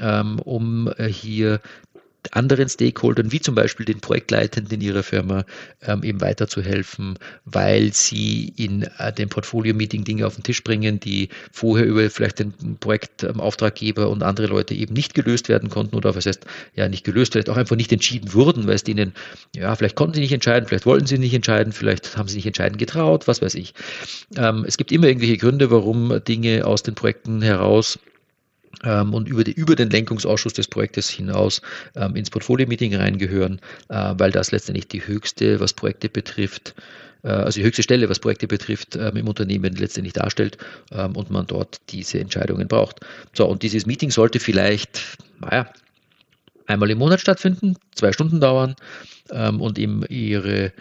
ähm, um äh, hier anderen Stakeholdern, wie zum Beispiel den Projektleitenden ihrer Firma, ähm, eben weiterzuhelfen, weil sie in äh, dem Portfolio-Meeting Dinge auf den Tisch bringen, die vorher über vielleicht den Projektauftraggeber und andere Leute eben nicht gelöst werden konnten oder was heißt, ja, nicht gelöst, vielleicht auch einfach nicht entschieden wurden, weil es denen, ja, vielleicht konnten sie nicht entscheiden, vielleicht wollten sie nicht entscheiden, vielleicht haben sie nicht entscheiden getraut, was weiß ich. Ähm, es gibt immer irgendwelche Gründe, warum Dinge aus den Projekten heraus ähm, und über, die, über, den Lenkungsausschuss des Projektes hinaus ähm, ins Portfolio-Meeting reingehören, äh, weil das letztendlich die höchste, was Projekte betrifft, äh, also die höchste Stelle, was Projekte betrifft, ähm, im Unternehmen letztendlich darstellt ähm, und man dort diese Entscheidungen braucht. So, und dieses Meeting sollte vielleicht, naja, einmal im Monat stattfinden, zwei Stunden dauern ähm, und ihm ihre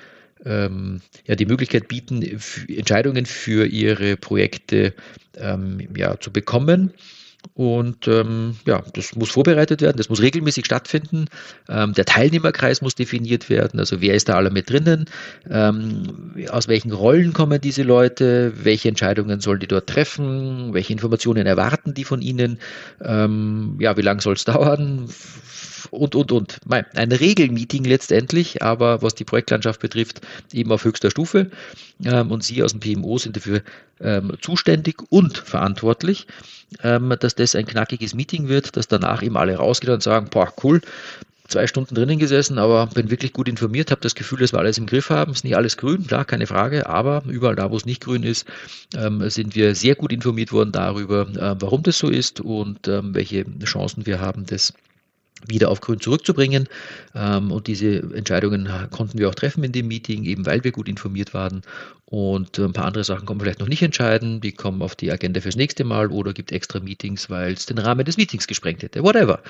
ähm, ja, die Möglichkeit bieten, Entscheidungen für ihre Projekte ähm, ja, zu bekommen Und ähm, ja, das muss vorbereitet werden, das muss regelmäßig stattfinden. Ähm, der Teilnehmerkreis muss definiert werden, also wer ist da alle mit drinnen, ähm, aus welchen Rollen kommen diese Leute, welche Entscheidungen sollen die dort treffen, welche Informationen erwarten die von ihnen, ähm, ja, wie lange soll es *laughs* dauern, und, und, und. Ein Regelmeeting letztendlich, aber was die Projektlandschaft betrifft, eben auf höchster Stufe. Ähm, und Sie aus dem PMO sind dafür ähm, zuständig und verantwortlich, ähm, dass das ein knackiges Meeting wird, dass danach eben alle rausgehen und sagen, boah, cool, zwei Stunden drinnen gesessen, aber bin wirklich gut informiert, habe das Gefühl, dass wir alles im Griff haben. Ist nicht alles grün, klar, keine Frage, aber überall da, wo es nicht grün ist, ähm, sind wir sehr gut informiert worden darüber, äh, warum das so ist und ähm, welche Chancen wir haben, das wieder auf Grün zurückzubringen. Ähm, und diese Entscheidungen konnten wir auch treffen in dem Meeting, eben weil wir gut informiert waren. Und ein paar andere Sachen kommen vielleicht noch nicht entscheiden. Die kommen auf die Agenda fürs nächste Mal oder gibt extra Meetings, weil es den Rahmen des Meetings gesprengt hätte. Whatever.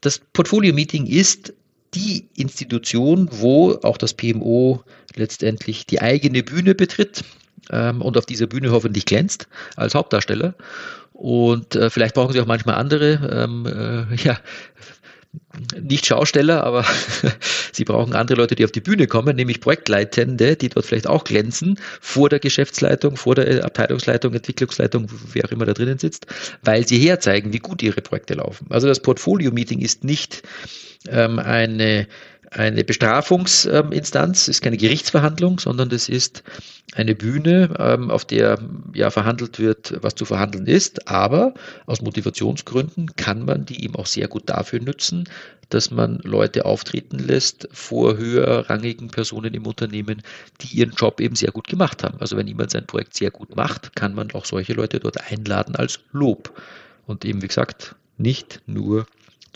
Das Portfolio-Meeting ist die Institution, wo auch das PMO letztendlich die eigene Bühne betritt ähm, und auf dieser Bühne hoffentlich glänzt als Hauptdarsteller. Und äh, vielleicht brauchen sie auch manchmal andere ähm, äh, *laughs* ja, nicht Schausteller, aber *laughs* sie brauchen andere Leute, die auf die Bühne kommen, nämlich Projektleitende, die dort vielleicht auch glänzen, vor der Geschäftsleitung, vor der Abteilungsleitung, Entwicklungsleitung, wer auch immer da drinnen sitzt, weil sie herzeigen, wie gut ihre Projekte laufen. Also das Portfolio-Meeting ist nicht ähm, eine eine Bestrafungsinstanz, ist keine Gerichtsverhandlung, sondern das ist eine Bühne, ähm, auf der ja verhandelt wird, was zu verhandeln ist. Aber aus Motivationsgründen kann man die eben auch sehr gut dafür nutzen, dass man Leute auftreten lässt vor höherrangigen Personen im Unternehmen, die ihren Job eben sehr gut gemacht haben. Also wenn jemand sein Projekt sehr gut macht, kann man auch solche Leute dort einladen als Lob. Und eben, wie gesagt, nicht nur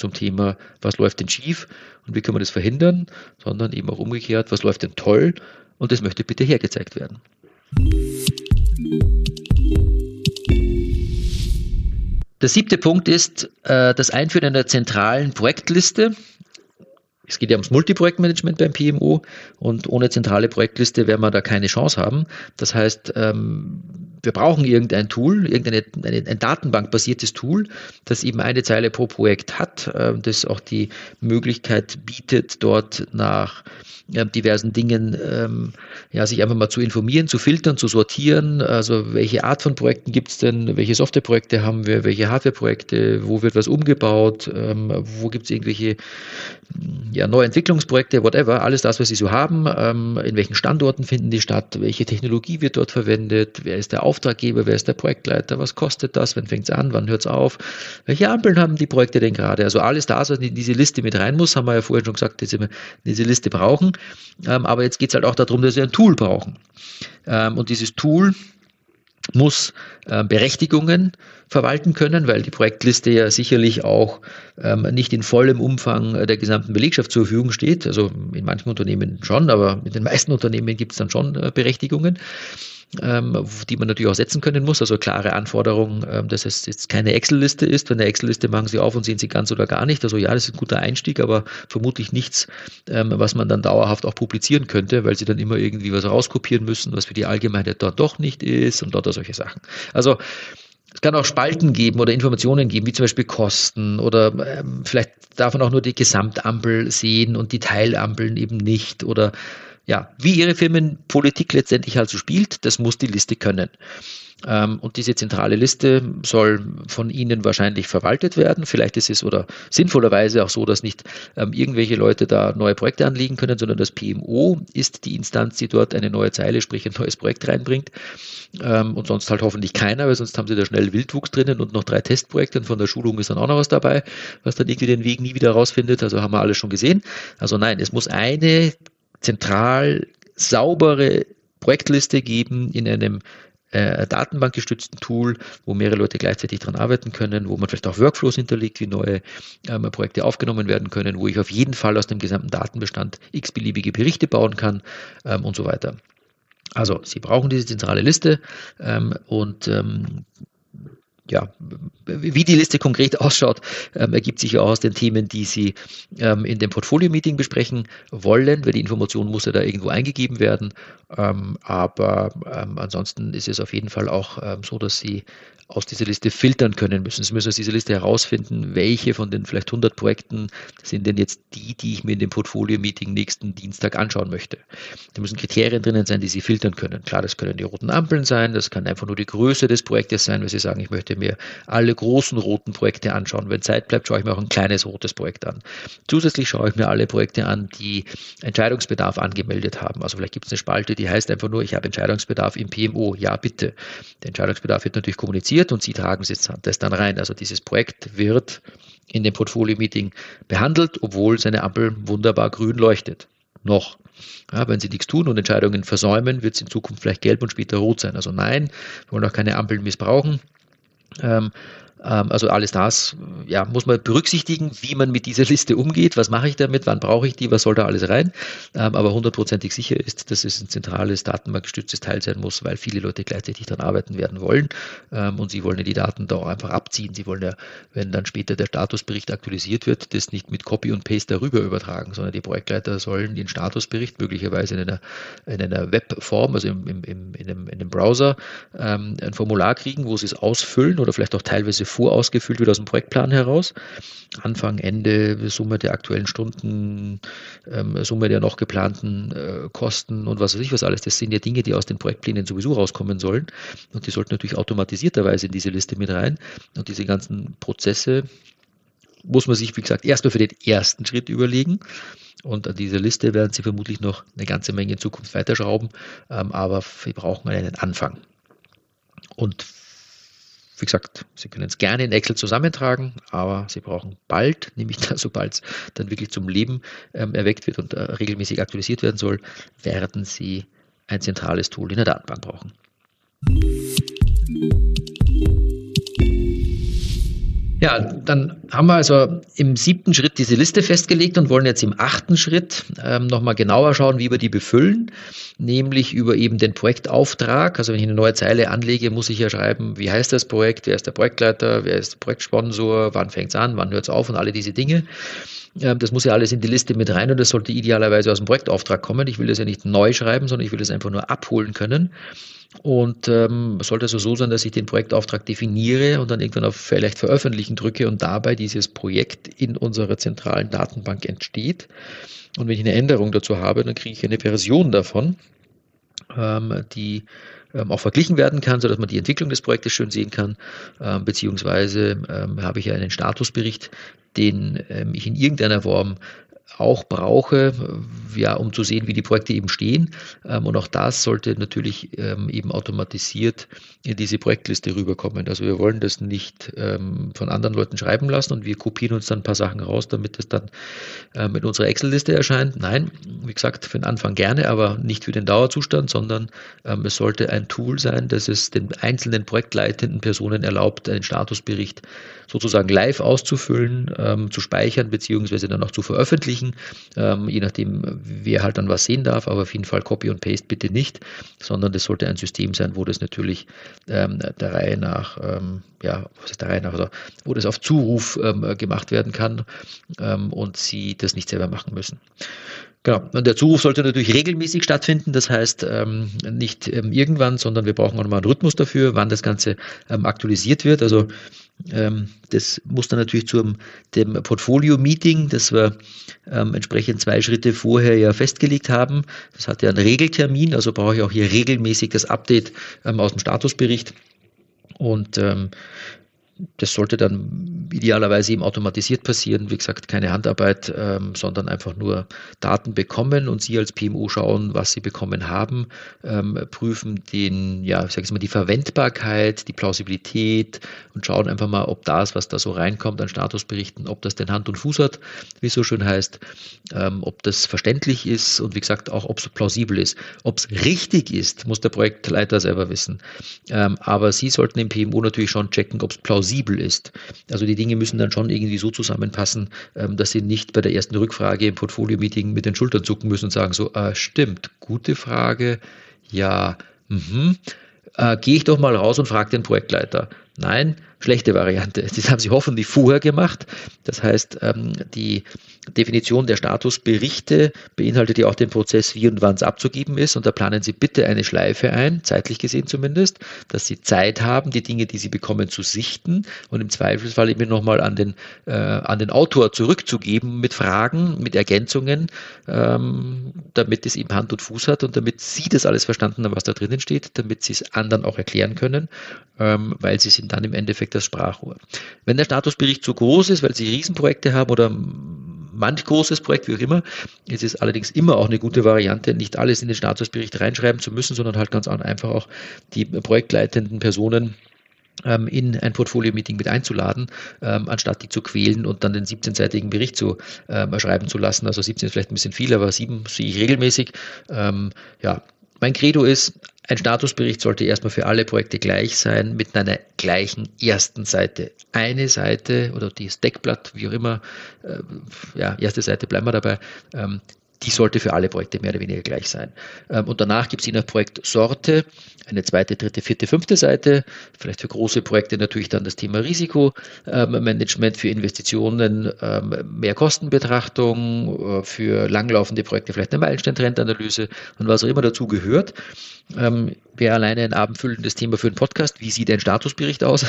zum Thema, was läuft denn schief und wie können wir das verhindern, sondern eben auch umgekehrt, was läuft denn toll und das möchte bitte hergezeigt werden. Der siebte Punkt ist äh, das Einführen einer zentralen Projektliste. Es geht ja ums Multiprojektmanagement beim PMO und ohne zentrale Projektliste werden wir da keine Chance haben. Das heißt, ähm, wir brauchen irgendein Tool, irgendein ein datenbankbasiertes Tool, das eben eine Zeile pro Projekt hat, äh, das auch die Möglichkeit bietet, dort nach äh, diversen Dingen ähm, ja, sich einfach mal zu informieren, zu filtern, zu sortieren. Also welche Art von Projekten gibt es denn, welche Softwareprojekte haben wir, welche Hardwareprojekte, wo wird was umgebaut, ähm, wo gibt es irgendwelche ja, neue Entwicklungsprojekte, whatever, alles das, was Sie so haben, ähm, in welchen Standorten finden die statt, welche Technologie wird dort verwendet, wer ist der Auftraggeber, wer ist der Projektleiter, was kostet das, wann fängt es an, wann hört es auf, welche Ampeln haben die Projekte denn gerade, also alles das, was in diese Liste mit rein muss, haben wir ja vorhin schon gesagt, dass wir diese Liste brauchen, ähm, aber jetzt geht es halt auch darum, dass wir ein Tool brauchen. Ähm, und dieses Tool muss äh, Berechtigungen verwalten können, weil die Projektliste ja sicherlich auch ähm, nicht in vollem Umfang der gesamten Belegschaft zur Verfügung steht. Also in manchen Unternehmen schon, aber in den meisten Unternehmen gibt es dann schon äh, Berechtigungen ähm, die man natürlich auch setzen können muss. Also klare Anforderungen, ähm, dass es jetzt keine Excel-Liste ist. Wenn eine Excel-Liste machen Sie auf und sehen Sie ganz oder gar nicht. Also ja, das ist ein guter Einstieg, aber vermutlich nichts, ähm, was man dann dauerhaft auch publizieren könnte, weil Sie dann immer irgendwie was rauskopieren müssen, was für die Allgemeinheit dort doch nicht ist und dort solche Sachen. Also es kann auch Spalten geben oder Informationen geben, wie zum Beispiel Kosten oder ähm, vielleicht darf man auch nur die Gesamtampel sehen und die Teilampeln eben nicht oder ja, wie Ihre Firmenpolitik letztendlich also spielt, das muss die Liste können. Ähm, und diese zentrale Liste soll von Ihnen wahrscheinlich verwaltet werden. Vielleicht ist es oder sinnvollerweise auch so, dass nicht ähm, irgendwelche Leute da neue Projekte anlegen können, sondern das PMO ist die Instanz, die dort eine neue Zeile, sprich ein neues Projekt reinbringt. Ähm, und sonst halt hoffentlich keiner, weil sonst haben Sie da schnell Wildwuchs drinnen und noch drei Testprojekte und von der Schulung ist dann auch noch was dabei, was dann irgendwie den Weg nie wieder rausfindet. Also haben wir alles schon gesehen. Also nein, es muss eine zentral saubere Projektliste geben in einem äh, datenbankgestützten Tool, wo mehrere Leute gleichzeitig dran arbeiten können, wo man vielleicht auch Workflows hinterlegt, wie neue ähm, Projekte aufgenommen werden können, wo ich auf jeden Fall aus dem gesamten Datenbestand x-beliebige Berichte bauen kann ähm, und so weiter. Also Sie brauchen diese zentrale Liste ähm, und ähm, ja, wie die Liste konkret *laughs* ausschaut, ähm, ergibt sich ja auch aus den Themen, die Sie ähm, in dem Portfolio-Meeting besprechen wollen, weil die Information muss ja da irgendwo eingegeben werden. Ähm, aber ähm, ansonsten ist es auf jeden Fall auch ähm, so, dass Sie aus dieser Liste filtern können müssen. Sie müssen aus dieser Liste herausfinden, welche von den vielleicht 100 Projekten sind denn jetzt die, die ich mir in dem Portfolio-Meeting nächsten Dienstag anschauen möchte. Da müssen Kriterien drinnen sein, die Sie filtern können. Klar, das können die roten Ampeln sein, das kann einfach nur die Größe des Projektes sein, weil Sie sagen, ich möchte mir alle großen roten Projekte anschauen. Wenn Zeit bleibt, schaue ich mir auch ein kleines rotes Projekt an. Zusätzlich schaue ich mir alle Projekte an, die Entscheidungsbedarf angemeldet haben. Also vielleicht gibt es eine Spalte, die heißt einfach nur, ich habe Entscheidungsbedarf im PMO. Ja, bitte. Der Entscheidungsbedarf wird natürlich kommuniziert und Sie tragen das dann rein. Also dieses Projekt wird in dem Portfolio-Meeting behandelt, obwohl seine Ampel wunderbar grün leuchtet. Noch. Ja, wenn Sie nichts tun und Entscheidungen versäumen, wird es in Zukunft vielleicht gelb und später rot sein. Also nein, wir wollen auch keine Ampeln missbrauchen. Ähm, ähm, also alles das ja, muss man berücksichtigen, wie man mit dieser Liste umgeht. Was mache ich damit? Wann brauche ich die? Was soll da alles rein? Ähm, aber hundertprozentig sicher ist, dass es ein zentrales, datenbankgestütztes Teil sein muss, weil viele Leute gleichzeitig daran arbeiten werden wollen. Ähm, und sie wollen ja die Daten da auch einfach abziehen. Sie wollen ja, wenn dann später der Statusbericht aktualisiert wird, das nicht mit Copy und Paste darüber übertragen, sondern die Projektleiter sollen den Statusbericht möglicherweise in einer, in einer Webform, also im, im, im, in, einem, in einem Browser, ein Formular kriegen, wo sie es ausfüllen oder vielleicht auch teilweise vorausgefüllt wird aus dem Projektplan heraus. Anfang, Ende, Summe der aktuellen Stunden, ähm, Summe der noch geplanten äh, Kosten und was weiß ich was alles. Das sind ja Dinge, die aus den Projektplänen sowieso rauskommen sollen. Und die sollten natürlich automatisierterweise in diese Liste mit rein. Und diese ganzen Prozesse muss man sich, wie gesagt, erstmal für den ersten Schritt überlegen. Und an dieser Liste werden Sie vermutlich noch eine ganze Menge in Zukunft weiterschrauben, ähm, aber wir brauchen einen Anfang. Und wie gesagt, Sie können es gerne in Excel zusammentragen, aber Sie brauchen bald, *laughs* nämlich da, sobald es dann wirklich zum Leben ähm, erweckt wird und äh, regelmäßig aktualisiert werden soll, werden Sie ein zentrales Tool in der Datenbank brauchen. Ja, dann haben wir also im siebten Schritt diese Liste festgelegt und wollen jetzt im achten Schritt ähm, nochmal genauer schauen, wie wir die befüllen, nämlich über eben den Projektauftrag. Also wenn ich eine neue Zeile anlege, muss ich ja schreiben, wie heißt das Projekt, wer ist der Projektleiter, wer ist der Projektsponsor, wann fängt es an, wann hört es auf und alle diese Dinge. Ähm, das muss ja alles in die Liste mit rein und das sollte idealerweise aus dem Projektauftrag kommen. Ich will das ja nicht neu schreiben, sondern ich will das einfach nur abholen können. Und ähm, sollte also so sein, dass ich den Projektauftrag definiere und dann irgendwann auf vielleicht veröffentlichen drücke und dabei dieses Projekt in unserer zentralen Datenbank entsteht. Und wenn ich eine Änderung dazu habe, dann kriege ich eine Version davon, ähm, die ähm, auch verglichen werden kann, sodass man die Entwicklung des Projektes schön sehen kann, ähm, beziehungsweise ähm, habe ich ja einen Statusbericht, den ich in irgendeiner Form auch brauche, ja, um zu sehen, wie die Projekte eben stehen. Ähm, und auch das sollte natürlich ähm, eben automatisiert in diese Projektliste rüberkommen. Also wir wollen das nicht ähm, von anderen Leuten schreiben lassen und wir kopieren uns dann ein paar Sachen raus, damit es dann in unserer Excel-Liste erscheint. Nein, wie gesagt, für den Anfang gerne, aber nicht für den Dauerzustand, sondern es sollte ein Tool sein, das es den einzelnen projektleitenden Personen erlaubt, einen Statusbericht sozusagen live auszufüllen, zu speichern, beziehungsweise dann auch zu veröffentlichen, ähm, je nachdem, wer halt dann was sehen darf, aber auf jeden Fall Copy und Paste bitte nicht, sondern das sollte ein System sein, wo das natürlich ähm, der Reihe nach, ähm, ja, was ist der Reihe nach, also wo das auf Zuruf ähm, gemacht werden kann ähm, und Sie das nicht selber machen müssen. Genau. Und der Zuruf sollte natürlich regelmäßig stattfinden. Das heißt, ähm, nicht ähm, irgendwann, sondern wir brauchen auch mal einen Rhythmus dafür, wann das Ganze ähm, aktualisiert wird. Also das muss dann natürlich zum dem Portfolio-Meeting, das wir ähm, entsprechend zwei Schritte vorher ja festgelegt haben. Das hat ja einen Regeltermin, also brauche ich auch hier regelmäßig das Update ähm, aus dem Statusbericht. Und ähm, das sollte dann idealerweise eben automatisiert passieren. Wie gesagt, keine Handarbeit, ähm, sondern einfach nur Daten bekommen und Sie als PMO schauen, was Sie bekommen haben, ähm, prüfen den, ja, ich mal, die Verwendbarkeit, die Plausibilität und schauen einfach mal, ob das, was da so reinkommt an Statusberichten, ob das denn Hand und Fuß hat, wie es so schön heißt, ähm, ob das verständlich ist und wie gesagt auch, ob es plausibel ist. Ob es richtig ist, muss der Projektleiter selber wissen. Ähm, aber Sie sollten im PMO natürlich schon checken, ob es plausibel plausibel ist. Also die Dinge müssen dann schon irgendwie so zusammenpassen, ähm, dass sie nicht bei der ersten Rückfrage im Portfolio-Meeting mit den Schultern zucken müssen und sagen so, äh, stimmt, gute Frage, ja, mhm. Äh, gehe ich doch mal raus und frage den Projektleiter. Nein, schlechte Variante. *laughs* Das haben sie hoffentlich vorher gemacht. Das heißt, ähm, die Definition der Statusberichte beinhaltet ja auch den Prozess, wie und wann es abzugeben ist. Und da planen Sie bitte eine Schleife ein, zeitlich gesehen zumindest, dass Sie Zeit haben, die Dinge, die Sie bekommen, zu sichten und im Zweifelsfall eben nochmal an den, äh, an den Autor zurückzugeben mit Fragen, mit Ergänzungen, ähm, damit es eben Hand und Fuß hat und damit Sie das alles verstanden haben, was da drinnen steht, damit Sie es anderen auch erklären können, ähm, weil Sie sind dann im Endeffekt das Sprachrohr. Wenn der Statusbericht zu groß ist, weil Sie Riesenprojekte haben oder manch großes Projekt, wie auch immer. Es ist allerdings immer auch eine gute Variante, nicht alles in den Statusbericht reinschreiben zu müssen, sondern halt ganz einfach auch die projektleitenden Personen ähm, in ein Portfolio-Meeting mit einzuladen, ähm, anstatt die zu quälen und dann den 17-seitigen Bericht zu ähm, schreiben zu lassen. Also 17 ist vielleicht ein bisschen viel, aber 7 sehe ich regelmäßig. Ähm, ja, mein Credo ist, ein Statusbericht sollte erstmal für alle Projekte gleich sein, mit einer gleichen ersten Seite. Eine Seite oder das Deckblatt, wie auch immer, äh, ja, erste Seite bleiben wir dabei, ähm, die sollte für alle Projekte mehr oder weniger gleich sein. Ähm, und danach gibt es je nach Projektsorte eine zweite, dritte, vierte, fünfte Seite. Vielleicht für große Projekte natürlich dann das Thema Risikomanagement, für Investitionen ähm, mehr Kostenbetrachtung, äh, für langlaufende Projekte vielleicht eine Meilenstein-Trendanalyse und was auch immer dazu gehört. Ähm, wäre alleine ein abendfüllendes Thema für einen Podcast. Wie sieht ein Statusbericht aus?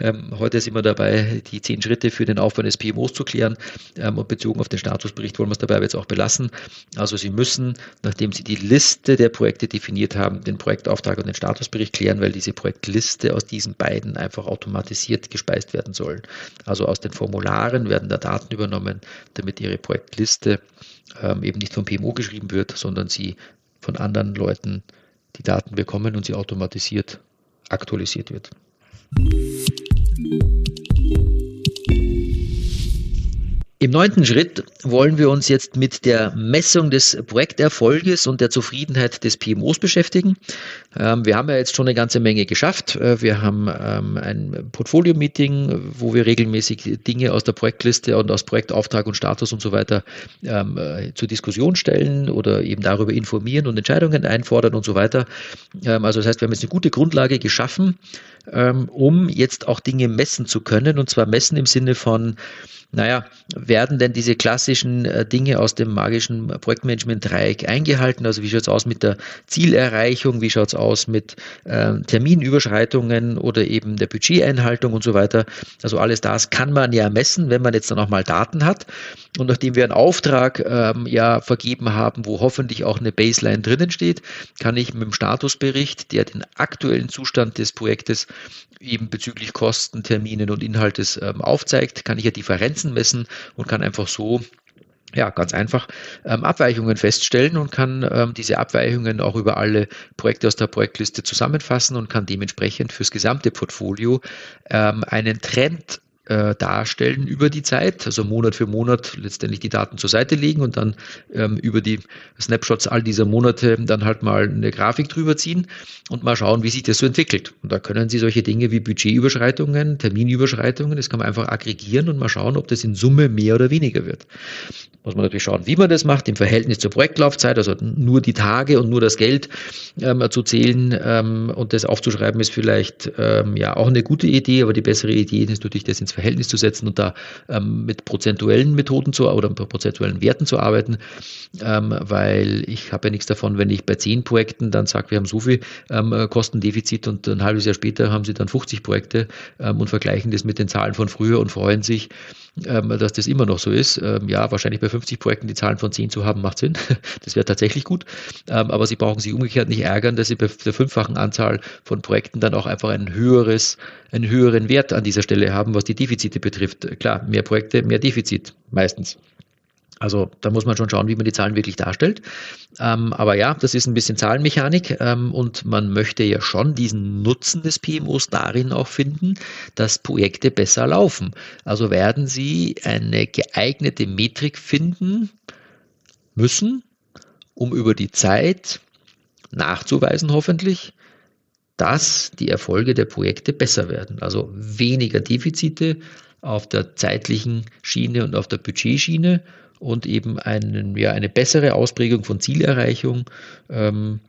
*laughs* Heute sind wir dabei, die zehn Schritte für den Aufbau des PMOs zu klären. Und bezogen auf den Statusbericht wollen wir es dabei jetzt auch belassen. Also Sie müssen, nachdem Sie die Liste der Projekte definiert haben, den Projektauftrag und den Statusbericht klären, weil diese Projektliste aus diesen beiden einfach automatisiert gespeist werden soll. Also aus den Formularen werden da Daten übernommen, damit Ihre Projektliste ähm, eben nicht vom PMO geschrieben wird, sondern Sie von anderen Leuten die Daten bekommen und sie automatisiert aktualisiert wird. Im neunten Schritt wollen wir uns jetzt mit der Messung des Projekterfolges und der Zufriedenheit des PMOs beschäftigen. Ähm, wir haben ja jetzt schon eine ganze Menge geschafft. Äh, wir haben ähm, ein Portfolio-Meeting, wo wir regelmäßig Dinge aus der Projektliste und aus Projektauftrag und Status und so weiter ähm, äh, zur Diskussion stellen oder eben darüber informieren und Entscheidungen einfordern und so weiter. also das heißt, wir haben jetzt eine gute Grundlage geschaffen, um jetzt auch Dinge messen zu können und zwar messen im Sinne von naja, werden denn diese klassischen äh, Dinge aus dem magischen Projektmanagement-Dreieck eingehalten? Also wie schaut es aus mit der Zielerreichung? Wie schaut es aus mit äh, Terminüberschreitungen oder eben der Budgeteinhaltung und so weiter? Also alles das kann man ja messen, wenn man jetzt dann auch mal Daten hat. Und nachdem wir einen Auftrag ähm, ja vergeben haben, wo hoffentlich auch eine Baseline drinnen steht, kann ich mit dem Statusbericht, der den aktuellen Zustand des Projektes eben bezüglich Kosten, Terminen und Inhaltes ähm, aufzeigt, kann ich ja Differenzen messen und kann einfach so ja, ganz einfach ähm, Abweichungen feststellen und kann ähm, diese Abweichungen auch über alle Projekte aus der Projektliste zusammenfassen und kann dementsprechend fürs gesamte Portfolio ähm, einen Trend äh, darstellen über die Zeit, also Monat für Monat letztendlich die Daten zur Seite legen und dann ähm, über die Snapshots all dieser Monate dann halt mal eine Grafik drüber ziehen und mal schauen, wie sich das so entwickelt. Und da können Sie solche Dinge wie Budgetüberschreitungen, Terminüberschreitungen, das kann man einfach aggregieren und mal schauen, ob das in Summe mehr oder weniger wird. Muss man natürlich schauen, wie man das macht, im Verhältnis zur Projektlaufzeit, also nur die Tage und nur das Geld ähm, zu zählen ähm, und das aufzuschreiben, ist vielleicht ähm, ja auch eine gute Idee, aber die bessere Idee ist natürlich, das ins Verhältnis zu setzen und da ähm, mit prozentuellen Methoden zu oder prozentuellen Werten zu arbeiten, ähm, weil ich habe ja nichts davon, wenn ich bei zehn Projekten dann sage, wir haben so viel ähm, Kostendefizit und ein halbes Jahr später haben sie dann 50 Projekte ähm, und vergleichen das mit den Zahlen von früher und freuen sich, dass das immer noch so ist. Ähm, ja, wahrscheinlich bei 50 Projekten die Zahlen von 10 zu haben, macht Sinn. *laughs* Das wäre tatsächlich gut. Ähm, aber Sie brauchen sich umgekehrt nicht ärgern, dass Sie bei der fünffachen Anzahl von Projekten dann auch einfach ein höheres, einen höheren Wert an dieser Stelle haben, was die Defizite betrifft. Klar, mehr Projekte, mehr Defizit meistens. Also da muss man schon schauen, wie man die Zahlen wirklich darstellt. Ähm, aber ja, das ist ein bisschen Zahlenmechanik ähm, und man möchte ja schon diesen Nutzen des PMOs darin auch finden, dass Projekte besser laufen. Also werden Sie eine geeignete Metrik finden müssen, um über die Zeit nachzuweisen hoffentlich, dass die Erfolge der Projekte besser werden. Also weniger Defizite auf der zeitlichen Schiene und auf der Budgetschiene und eben einen, ja, eine bessere Ausprägung von Zielerreichung. Ähm,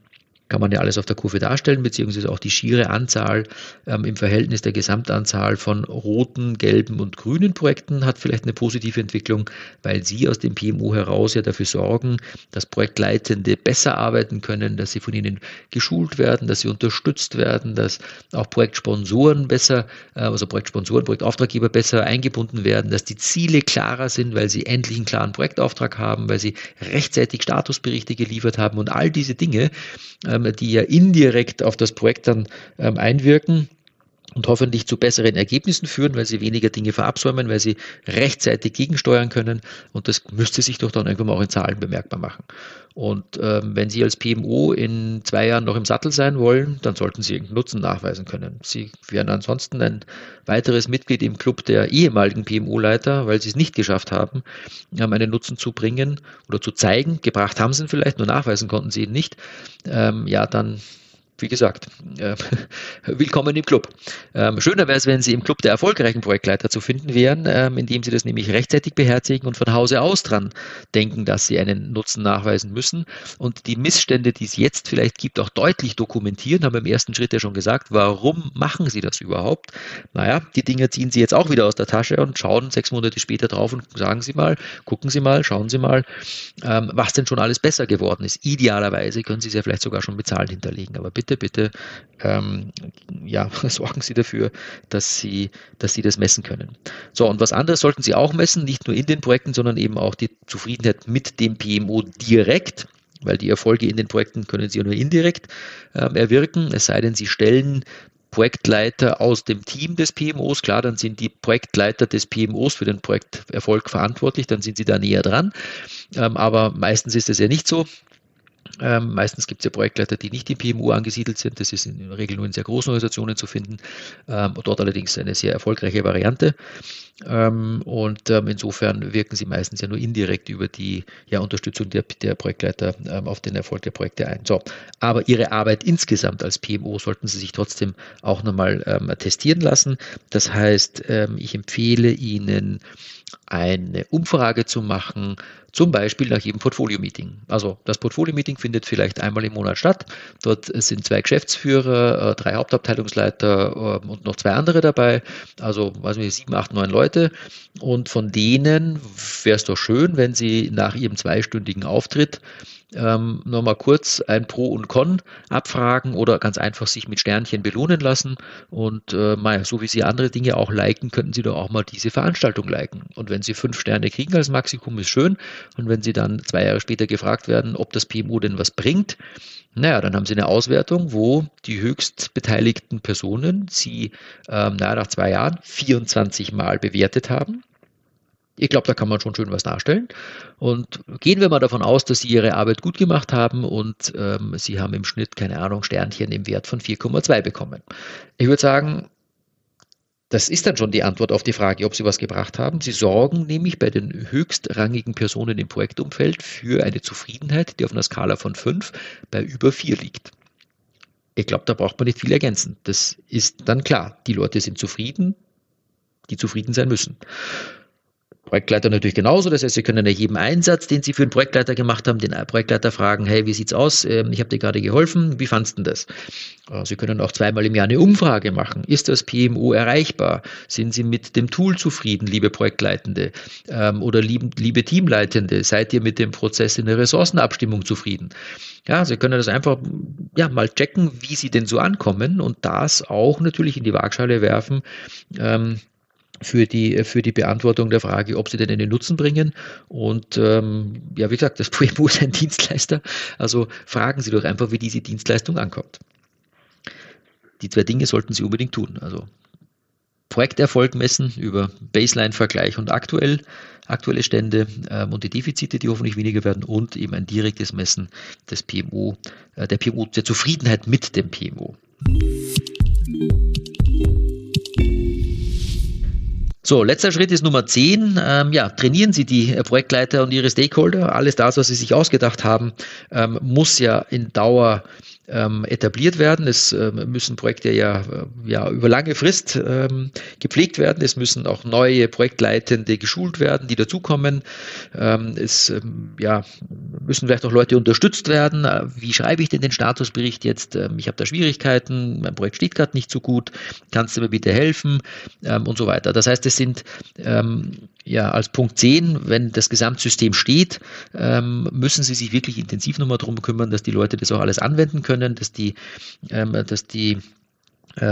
kann man ja alles auf der Kurve darstellen, beziehungsweise auch die schiere Anzahl ähm, im Verhältnis der Gesamtanzahl von roten, gelben und grünen Projekten hat vielleicht eine positive Entwicklung, weil sie aus dem PMO heraus ja dafür sorgen, dass Projektleitende besser arbeiten können, dass sie von ihnen geschult werden, dass sie unterstützt werden, dass auch Projektsponsoren besser, äh, also Projektsponsoren, Projektauftraggeber besser eingebunden werden, dass die Ziele klarer sind, weil sie endlich einen klaren Projektauftrag haben, weil sie rechtzeitig Statusberichte geliefert haben und all diese Dinge, ähm, die ja indirekt auf das Projekt dann ähm, einwirken und hoffentlich zu besseren Ergebnissen führen, weil sie weniger Dinge verabsäumen, weil sie rechtzeitig gegensteuern können. Und das müsste sich doch dann irgendwann auch in Zahlen bemerkbar machen. Und ähm, wenn Sie als PMO in zwei Jahren noch im Sattel sein wollen, dann sollten Sie irgendeinen Nutzen nachweisen können. Sie wären ansonsten ein weiteres Mitglied im Club der ehemaligen PMO-Leiter, weil Sie es nicht geschafft haben, ähm, einen Nutzen zu bringen oder zu zeigen. Gebracht haben Sie ihn vielleicht, nur nachweisen konnten Sie ihn nicht. Ähm, ja, dann wie gesagt, äh, *laughs* willkommen im Club. Ähm, schöner wäre es, wenn Sie im Club der erfolgreichen Projektleiter zu finden wären, ähm, indem Sie das nämlich rechtzeitig beherzigen und von Hause aus dran denken, dass Sie einen Nutzen nachweisen müssen und die Missstände, die es jetzt vielleicht gibt, auch deutlich dokumentieren, haben wir im ersten Schritt ja schon gesagt, warum machen Sie das überhaupt? Naja, die Dinge ziehen Sie jetzt auch wieder aus der Tasche und schauen sechs Monate später drauf und sagen Sie mal, gucken Sie mal, schauen Sie mal, ähm, was denn schon alles besser geworden ist. Idealerweise können Sie es ja vielleicht sogar schon bezahlt hinterlegen, aber bitte bitte, bitte, ähm, ja, *laughs* sorgen Sie dafür, dass Sie, dass Sie das messen können. So, und was anderes sollten Sie auch messen, nicht nur in den Projekten, sondern eben auch die Zufriedenheit mit dem PMO direkt weil die Erfolge in den Projekten können Sie ja nur indirekt ähm, erwirken, es sei denn, Sie stellen Projektleiter aus dem Team des PMOs. Klar, dann sind die Projektleiter des PMOs für den Projekterfolg verantwortlich, dann sind sie da näher dran. Ähm, aber meistens ist es ja nicht so. Ähm, meistens gibt es ja Projektleiter, die nicht im PMU angesiedelt sind. Das ist in der Regel nur in sehr großen Organisationen zu finden. Ähm, dort allerdings eine sehr erfolgreiche Variante. Ähm, und ähm, insofern wirken sie meistens ja nur indirekt über die ja, Unterstützung der, der Projektleiter ähm, auf den Erfolg der Projekte ein. So, aber ihre Arbeit insgesamt als PMO sollten sie sich trotzdem auch nochmal ähm, testieren lassen. Das heißt, ich empfehle Ihnen, eine Umfrage zu machen, zum Beispiel nach jedem Portfolio-Meeting. Also das Portfolio-Meeting findet vielleicht einmal im Monat statt. Dort sind zwei Geschäftsführer, äh, drei Hauptabteilungsleiter ähm, und noch zwei andere dabei. Also weiß nicht, sieben, acht, neun Leute. Und von denen wäre es doch schön, wenn Sie nach Ihrem zweistündigen Auftritt ähm, nochmal kurz ein Pro und Con abfragen oder ganz einfach sich mit Sternchen belohnen lassen. Und äh, so wie Sie andere Dinge auch liken, könnten Sie doch auch mal diese Veranstaltung liken. Und wenn Sie fünf Sterne kriegen als Maximum, ist schön. Und wenn Sie dann zwei Jahre später gefragt werden, ob das PMU denn was bringt, naja, dann haben Sie eine Auswertung, wo die höchst beteiligten Personen Sie ähm, naja, nach zwei Jahren 24 Mal bewertet haben ich glaube, da kann man schon schön was darstellen. Und gehen wir mal davon aus, dass Sie Ihre Arbeit gut gemacht haben und ähm, Sie haben im Schnitt, keine Ahnung, Sternchen im Wert von 4,2 bekommen. Ich würde sagen, das ist dann schon die Antwort auf die Frage, ob Sie was gebracht haben. Sie sorgen nämlich bei den höchstrangigen Personen im Projektumfeld für eine Zufriedenheit, die auf einer Skala von 5 bei über 4 liegt. Ich glaube, da braucht man nicht viel ergänzen. Das ist dann klar. Die Leute sind zufrieden, die zufrieden sein müssen. Projektleiter natürlich genauso. Das heißt, Sie können nach jedem Einsatz, den Sie für einen Projektleiter gemacht haben, den Projektleiter fragen, hey, wie sieht's aus? Ähm, ich habe dir gerade geholfen. Wie fandst du das? Äh, Sie können auch zweimal im Jahr eine Umfrage machen. Ist das PMO erreichbar? Sind Sie mit dem Tool zufrieden, liebe Projektleitende? Ähm, oder liebe Teamleitende? Seid ihr mit dem Prozess in der Ressourcenabstimmung zufrieden? Ja, Sie können das einfach ja, mal checken, wie Sie denn so ankommen und das auch natürlich in die Waagschale werfen. Ähm, für die, für die Beantwortung der Frage, ob sie denn einen Nutzen bringen. Und ähm, ja, wie gesagt, das *laughs* PMO ist ein Dienstleister. Also fragen Sie doch einfach, wie diese Dienstleistung ankommt. Die zwei Dinge sollten Sie unbedingt tun. Also Projekterfolg messen über Baseline-Vergleich und aktuell, aktuelle Stände ähm, und die Defizite, die hoffentlich weniger werden und eben ein direktes Messen des PMO, äh, der PMO, der Zufriedenheit mit dem PMO. So, letzter Schritt ist Nummer 10. Ähm, ja, trainieren Sie die Projektleiter und Ihre Stakeholder. Alles das, was Sie sich ausgedacht haben, ähm, muss ja in Dauer ähm, etabliert werden. Es ähm, müssen Projekte ja, äh, ja über lange Frist ähm, gepflegt werden. Es müssen auch neue Projektleitende geschult werden, die dazukommen. Ähm, es ähm, ja, müssen vielleicht auch Leute unterstützt werden. Äh, wie schreibe ich denn den Statusbericht jetzt? Ähm, ich habe da Schwierigkeiten, mein Projekt steht gerade nicht so gut. Kannst du mir bitte helfen? und so weiter. Das heißt, es sind ja als Punkt 10, wenn das Gesamtsystem steht, müssen Sie sich wirklich intensiv nochmal darum kümmern, dass die Leute das auch alles anwenden können können, dass die, ähm, dass die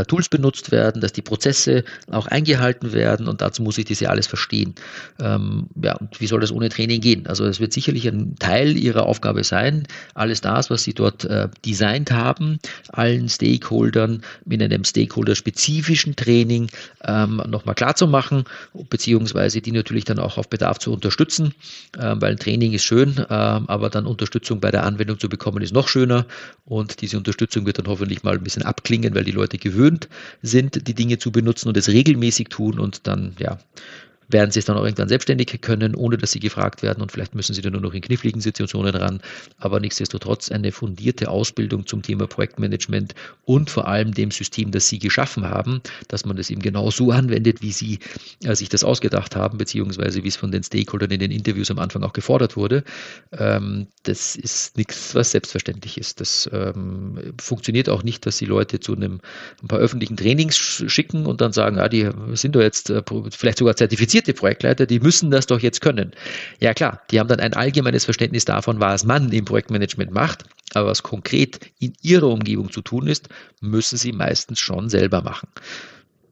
Tools benutzt werden, dass die Prozesse auch eingehalten werden und dazu muss ich das ja alles verstehen. Ähm, ja, und wie soll das ohne Training gehen? Also es wird sicherlich ein Teil ihrer Aufgabe sein, alles das, was sie dort äh, designt haben, allen Stakeholdern mit einem Stakeholder-spezifischen Training ähm, nochmal klar zu machen, beziehungsweise die natürlich dann auch auf Bedarf zu unterstützen, äh, weil ein Training ist schön, äh, aber dann Unterstützung bei der Anwendung zu bekommen ist noch schöner und diese Unterstützung wird dann hoffentlich mal ein bisschen abklingen, weil die Leute gewöhnt sind, die Dinge zu benutzen und es regelmäßig tun und dann, ja, werden sie es dann auch irgendwann selbstständig können, ohne dass sie gefragt werden und vielleicht müssen sie dann nur noch in kniffligen Situationen ran. Aber nichtsdestotrotz eine fundierte Ausbildung zum Thema Projektmanagement und vor allem dem System, das sie geschaffen haben, dass man das eben genau so anwendet, wie sie äh, sich das ausgedacht haben, beziehungsweise wie es von den Stakeholdern in den Interviews am Anfang auch gefordert wurde. Ähm, das ist nichts, was selbstverständlich ist. Das ähm, funktioniert auch nicht, dass sie Leute zu einem ein paar öffentlichen Trainings schicken und dann sagen, ah, die sind doch jetzt äh, vielleicht sogar zertifiziert qualifizierte Projektleiter, die müssen das doch jetzt können. Ja klar, die haben dann ein allgemeines Verständnis davon, was man im Projektmanagement macht, aber was konkret in ihrer Umgebung zu tun ist, müssen sie meistens schon selber machen.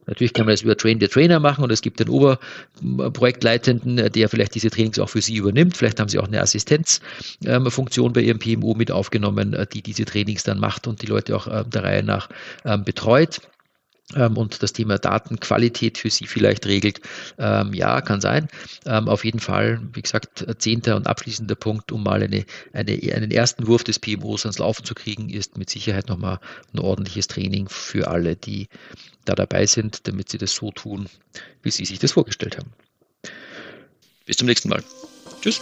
Natürlich kann man das über Train the Trainer machen und es gibt den Oberprojektleitenden, der vielleicht diese Trainings auch für Sie übernimmt. Vielleicht haben Sie auch eine Assistenzfunktion bei Ihrem PMO mit aufgenommen, die diese Trainings dann macht und die Leute auch ähm, der Reihe nach ähm, betreut und das Thema Datenqualität für Sie vielleicht regelt. Ähm, ja, kann sein. Ähm, auf jeden Fall, wie gesagt, zehnter und abschließender Punkt, um mal eine, eine, einen ersten Wurf des PMOs ans Laufen zu kriegen, ist mit Sicherheit nochmal ein ordentliches Training für alle, die da dabei sind, damit sie das so tun, wie Sie sich das vorgestellt haben. Bis zum nächsten Mal. Tschüss.